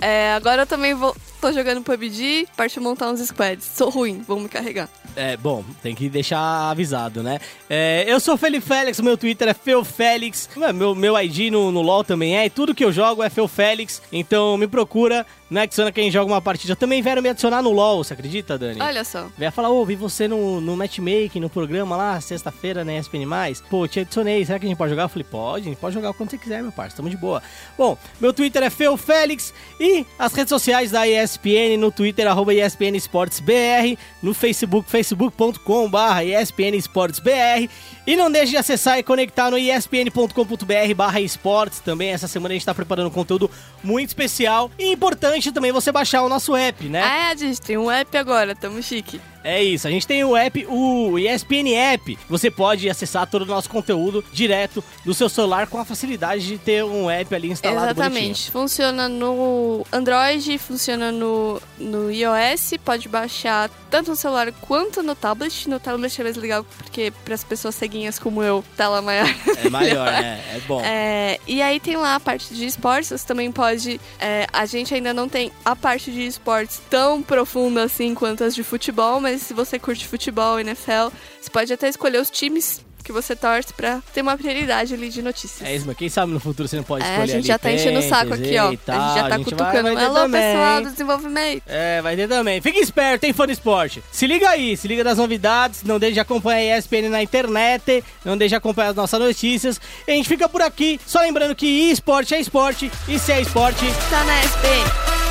É, agora eu também vou. Tô jogando PUBG, partiu montar uns squads. Sou ruim, vão me carregar. É, bom, tem que deixar avisado, né? É, eu sou Felipe Félix, meu Twitter é FeuFélix, É, meu, meu ID no, no LoL também é, e tudo que eu jogo é FeuFélix, então me procura, me adiciona quem joga uma partida. Também vieram me adicionar no LoL, você acredita, Dani? Olha só. Vai falar, ô, vi você no, no matchmaking, no programa lá, sexta-feira, na ESPN+. Pô, te adicionei, será que a gente pode jogar? Eu falei, pode, a gente pode jogar quando você quiser, meu parceiro, tamo de boa. Bom, meu Twitter é FeuFélix e as redes sociais da ESPN, no Twitter, arroba ESPN Esportes BR, no Facebook, facebook.com barra ESPN Esportes BR. E não deixe de acessar e conectar no espn.com.br barra esportes também. Essa semana a gente tá preparando um conteúdo muito especial e importante também você baixar o nosso app, né? Ah, é, a gente tem um app agora, tamo chique. É isso, a gente tem o app, o ESPN App. Você pode acessar todo o nosso conteúdo direto do seu celular com a facilidade de ter um app ali instalado Exatamente. bonitinho. Funciona no Android, funciona no, no iOS, pode baixar tanto no celular quanto no tablet. No tablet é mais legal porque para as pessoas ceguinhas como eu, tela maior. É maior, né? É bom. É, e aí tem lá a parte de esportes, você também pode. é, a gente ainda não tem a parte de esportes tão profunda assim quanto as de futebol, mas se você curte futebol, NFL, você pode até escolher os times que você torce pra ter uma prioridade ali de notícias. É isso, mas quem sabe no futuro você não pode É, escolher a gente já tá enchendo o saco aqui, ó. tal, a gente já tá vai- cutucando. vai ter Alô, também. pessoal do desenvolvimento. É, vai ter também. Fica esperto, tem fã do esporte. Se liga aí, se liga das novidades, não deixe de acompanhar a ESPN na internet, não deixe de acompanhar as nossas notícias. E a gente fica por aqui, só lembrando que esporte é esporte, e se é esporte... Tá na ESPN.